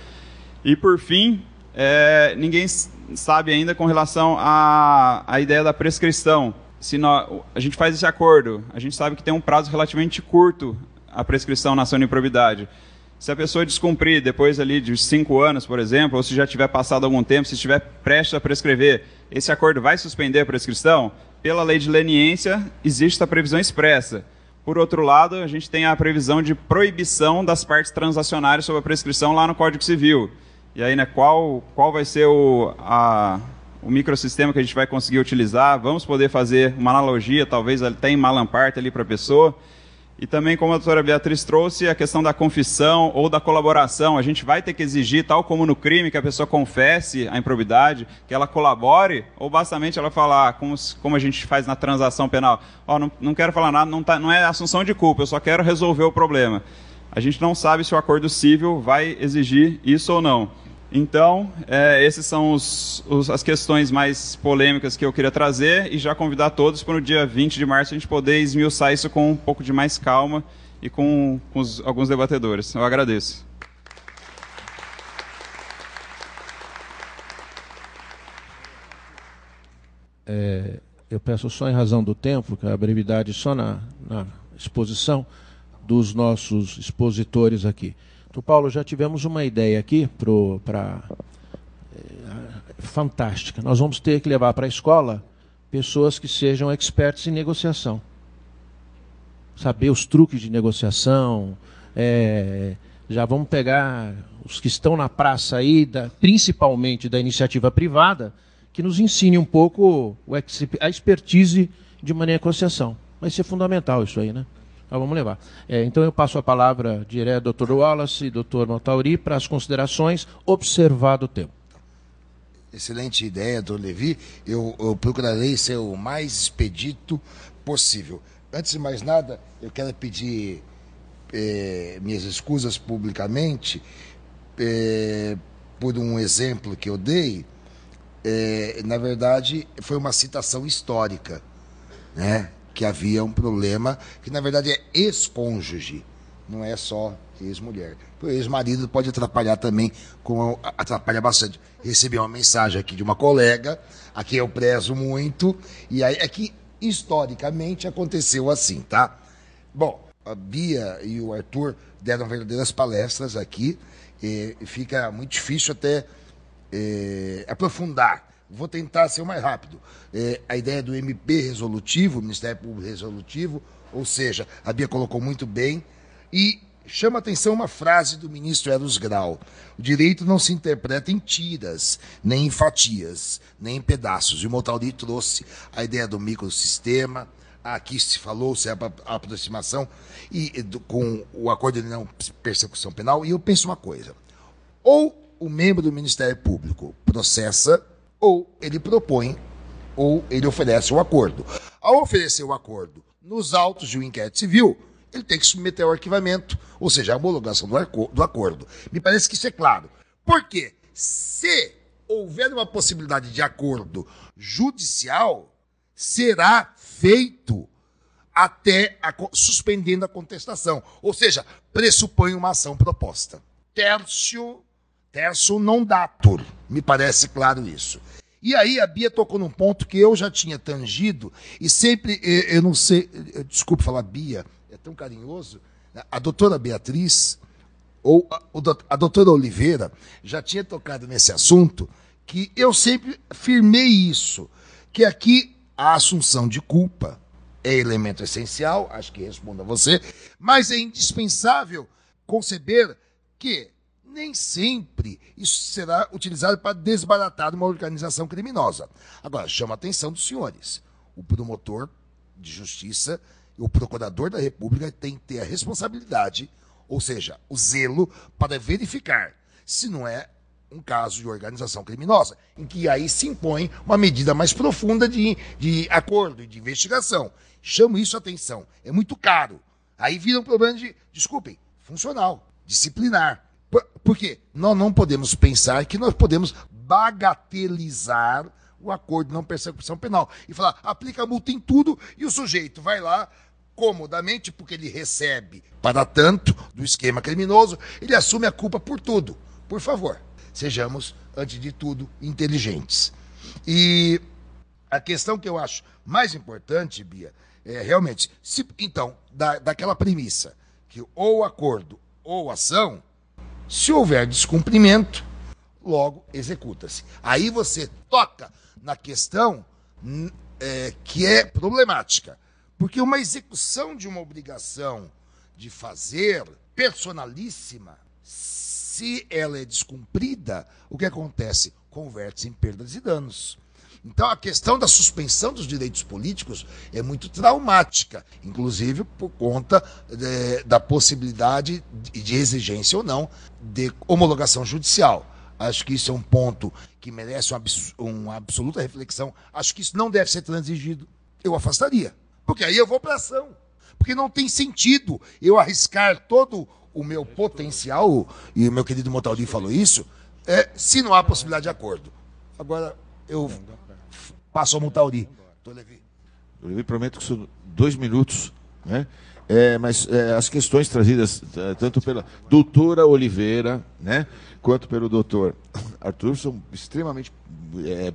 E por fim, é, ninguém sabe ainda com relação à, à ideia da prescrição. Se nós, a gente faz esse acordo, a gente sabe que tem um prazo relativamente curto a prescrição na ação de improbidade. Se a pessoa descumprir depois ali de cinco anos, por exemplo, ou se já tiver passado algum tempo, se estiver prestes a prescrever, esse acordo vai suspender a prescrição? Pela lei de leniência, existe a previsão expressa. Por outro lado, a gente tem a previsão de proibição das partes transacionárias sobre a prescrição lá no Código Civil. E aí, né, qual, qual vai ser o, a, o microsistema que a gente vai conseguir utilizar? Vamos poder fazer uma analogia, talvez até em Malamparte ali para a pessoa. E também, como a doutora Beatriz trouxe, a questão da confissão ou da colaboração. A gente vai ter que exigir, tal como no crime, que a pessoa confesse a improbidade, que ela colabore, ou bastamente ela falar, como, como a gente faz na transação penal, oh, não, não quero falar nada, não, tá, não é assunção de culpa, eu só quero resolver o problema. A gente não sabe se o acordo civil vai exigir isso ou não. Então, é, essas são os, os, as questões mais polêmicas que eu queria trazer e já convidar todos para o dia 20 de março a gente poder esmiuçar isso com um pouco de mais calma e com, com os, alguns debatedores. Eu agradeço. É, eu peço só em razão do tempo, que a brevidade só na, na exposição dos nossos expositores aqui. Então, Paulo, já tivemos uma ideia aqui para é, fantástica. Nós vamos ter que levar para a escola pessoas que sejam expertos em negociação. Saber os truques de negociação. É, já vamos pegar os que estão na praça aí, da, principalmente da iniciativa privada, que nos ensine um pouco a expertise de uma negociação. Vai ser fundamental isso aí, né? Nós vamos levar. É, então eu passo a palavra direto ao Dr. Wallace e Dr. Montauri para as considerações, observado o tempo. Excelente ideia, doutor Levi. Eu, eu procurarei ser o mais expedito possível. Antes de mais nada, eu quero pedir é, minhas escusas publicamente é, por um exemplo que eu dei. É, na verdade, foi uma citação histórica, né? Que havia um problema que na verdade é ex-cônjuge, não é só ex-mulher. O ex-marido pode atrapalhar também, como atrapalha bastante. Recebi uma mensagem aqui de uma colega, a quem eu prezo muito, e aí é que historicamente aconteceu assim, tá? Bom, a Bia e o Arthur deram verdadeiras palestras aqui, e fica muito difícil até é, aprofundar Vou tentar ser o mais rápido. É, a ideia do MP resolutivo, Ministério Público resolutivo, ou seja, a Bia colocou muito bem. E chama atenção uma frase do ministro Eros Grau. O direito não se interpreta em tiras, nem em fatias, nem em pedaços. E o Motauri trouxe a ideia do microsistema, aqui se falou se é a aproximação e do, com o acordo de não persecução penal. E eu penso uma coisa: ou o membro do Ministério Público processa ou ele propõe, ou ele oferece o um acordo. Ao oferecer o um acordo nos autos de um inquérito civil, ele tem que submeter ao arquivamento, ou seja, a homologação do acordo. Me parece que isso é claro. Por quê? Se houver uma possibilidade de acordo judicial, será feito até a, suspendendo a contestação. Ou seja, pressupõe uma ação proposta. Tercio terço non datur. Me parece claro isso. E aí a Bia tocou num ponto que eu já tinha tangido e sempre, eu não sei, desculpe falar Bia, é tão carinhoso, a doutora Beatriz ou a, doutora Oliveira já tinha tocado nesse assunto que eu sempre firmei isso, que aqui a assunção de culpa é elemento essencial, acho que respondo a você, mas é indispensável conceber que nem sempre isso será utilizado para desbaratar uma organização criminosa. Agora, chama a atenção dos senhores. O promotor de justiça, o procurador da República tem que ter a responsabilidade, ou seja, o zelo, para verificar se não é um caso de organização criminosa, em que aí se impõe uma medida mais profunda de, de acordo e de investigação. Chamo isso a atenção. É muito caro. Aí vira um problema de, desculpem, funcional, disciplinar. Porque nós não podemos pensar que nós podemos bagatelizar o acordo de não persecução penal e falar, aplica multa em tudo e o sujeito vai lá comodamente, porque ele recebe para tanto do esquema criminoso, ele assume a culpa por tudo. Por favor, sejamos, antes de tudo, inteligentes. E a questão que eu acho mais importante, Bia, é realmente, se, então, da, daquela premissa, que ou acordo ou ação, se houver descumprimento, logo executa-se. Aí você toca na questão é, que é problemática. Porque uma execução de uma obrigação de fazer personalíssima, se ela é descumprida, o que acontece? Converte-se em perdas e danos. Então, a questão da suspensão dos direitos políticos é muito traumática, inclusive por conta é, da possibilidade de, de exigência ou não de homologação judicial. Acho que isso é um ponto que merece uma, uma absoluta reflexão. Acho que isso não deve ser transigido. Eu afastaria. Porque aí eu vou para ação. Porque não tem sentido eu arriscar todo o meu potencial, e o meu querido Motaldi falou isso, é, se não há possibilidade de acordo. Agora eu passo ao Motaldi. Eu prometo que são dois minutos, né? É, mas é, as questões trazidas é, tanto pela doutora Oliveira, né, quanto pelo doutor Arthur são extremamente é,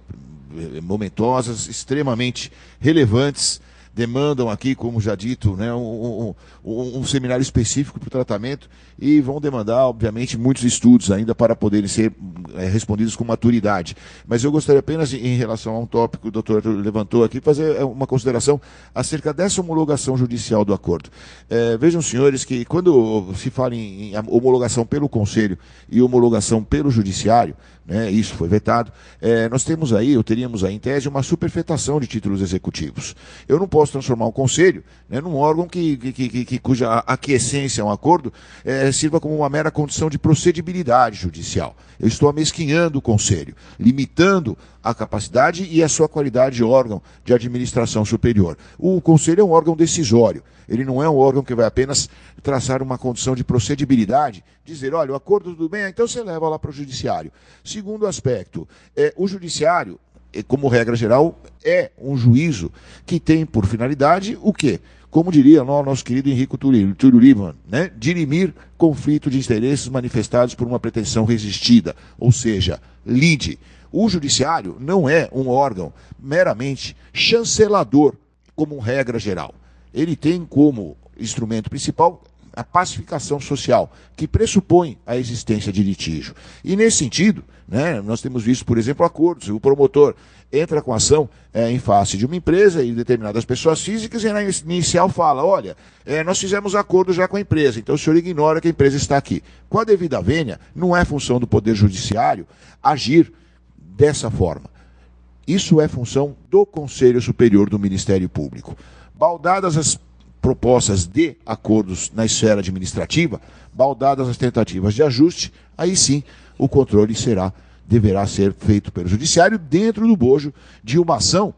momentosas, extremamente relevantes demandam aqui, como já dito, né, um, um, um seminário específico para o tratamento e vão demandar, obviamente, muitos estudos ainda para poderem ser é, respondidos com maturidade. Mas eu gostaria apenas, em relação a um tópico que o doutor levantou aqui, fazer é, uma consideração acerca dessa homologação judicial do acordo. É, vejam, senhores, que quando se fala em, em homologação pelo Conselho e homologação pelo Judiciário, né, isso foi vetado, é, nós temos aí, ou teríamos aí em tese, uma superfetação de títulos executivos. Eu não posso transformar o conselho né, num órgão que, que, que, que cuja aquiescência a um acordo é, sirva como uma mera condição de procedibilidade judicial. Eu estou amesquinhando o conselho, limitando a capacidade e a sua qualidade de órgão de administração superior. O conselho é um órgão decisório. Ele não é um órgão que vai apenas traçar uma condição de procedibilidade, dizer, olha, o acordo tudo bem, então você leva lá para o judiciário. Segundo aspecto, é, o judiciário, como regra geral, é um juízo que tem por finalidade o quê? Como diria o nosso querido Henrico Livan, né? dirimir conflito de interesses manifestados por uma pretensão resistida, ou seja, lide. O judiciário não é um órgão meramente chancelador, como regra geral ele tem como instrumento principal a pacificação social, que pressupõe a existência de litígio. E nesse sentido, né, nós temos visto, por exemplo, acordos. O promotor entra com ação é, em face de uma empresa e determinadas pessoas físicas e na inicial fala, olha, é, nós fizemos acordo já com a empresa, então o senhor ignora que a empresa está aqui. Com a devida vênia, não é função do Poder Judiciário agir dessa forma. Isso é função do Conselho Superior do Ministério Público. Baldadas as propostas de acordos na esfera administrativa, baldadas as tentativas de ajuste, aí sim o controle será deverá ser feito pelo judiciário dentro do bojo de uma ação,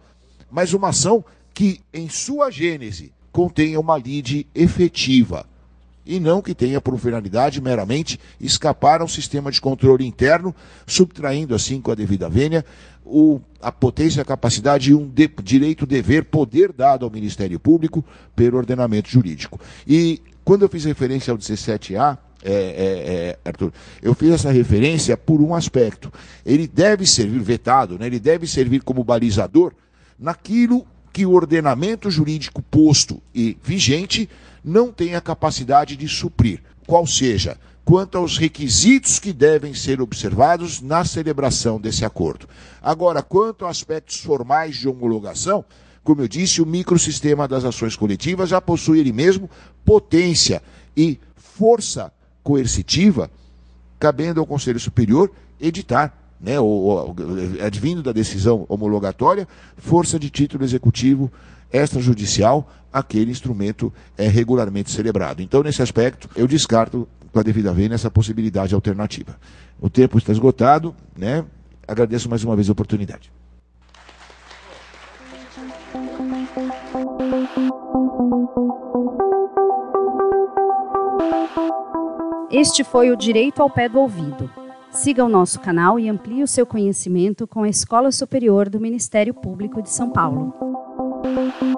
mas uma ação que em sua gênese contenha uma lide efetiva e não que tenha por finalidade meramente escapar ao sistema de controle interno, subtraindo assim com a devida vênia o, a potência, a capacidade e um de, direito, dever, poder dado ao Ministério Público pelo ordenamento jurídico. E quando eu fiz referência ao 17A, é, é, é, Arthur, eu fiz essa referência por um aspecto. Ele deve servir vetado, né? ele deve servir como balizador naquilo que o ordenamento jurídico posto e vigente não tem a capacidade de suprir, qual seja, quanto aos requisitos que devem ser observados na celebração desse acordo. Agora, quanto a aspectos formais de homologação, como eu disse, o microsistema das ações coletivas já possui ele mesmo potência e força coercitiva, cabendo ao Conselho Superior editar, né, ou, ou, advindo da decisão homologatória, força de título executivo extrajudicial, aquele instrumento é regularmente celebrado. Então, nesse aspecto, eu descarto com a devida vênia essa possibilidade alternativa. O tempo está esgotado, né? Agradeço mais uma vez a oportunidade. Este foi o Direito ao Pé do Ouvido Siga o nosso canal e amplie o seu conhecimento com a Escola Superior do Ministério Público de São Paulo. Thank you.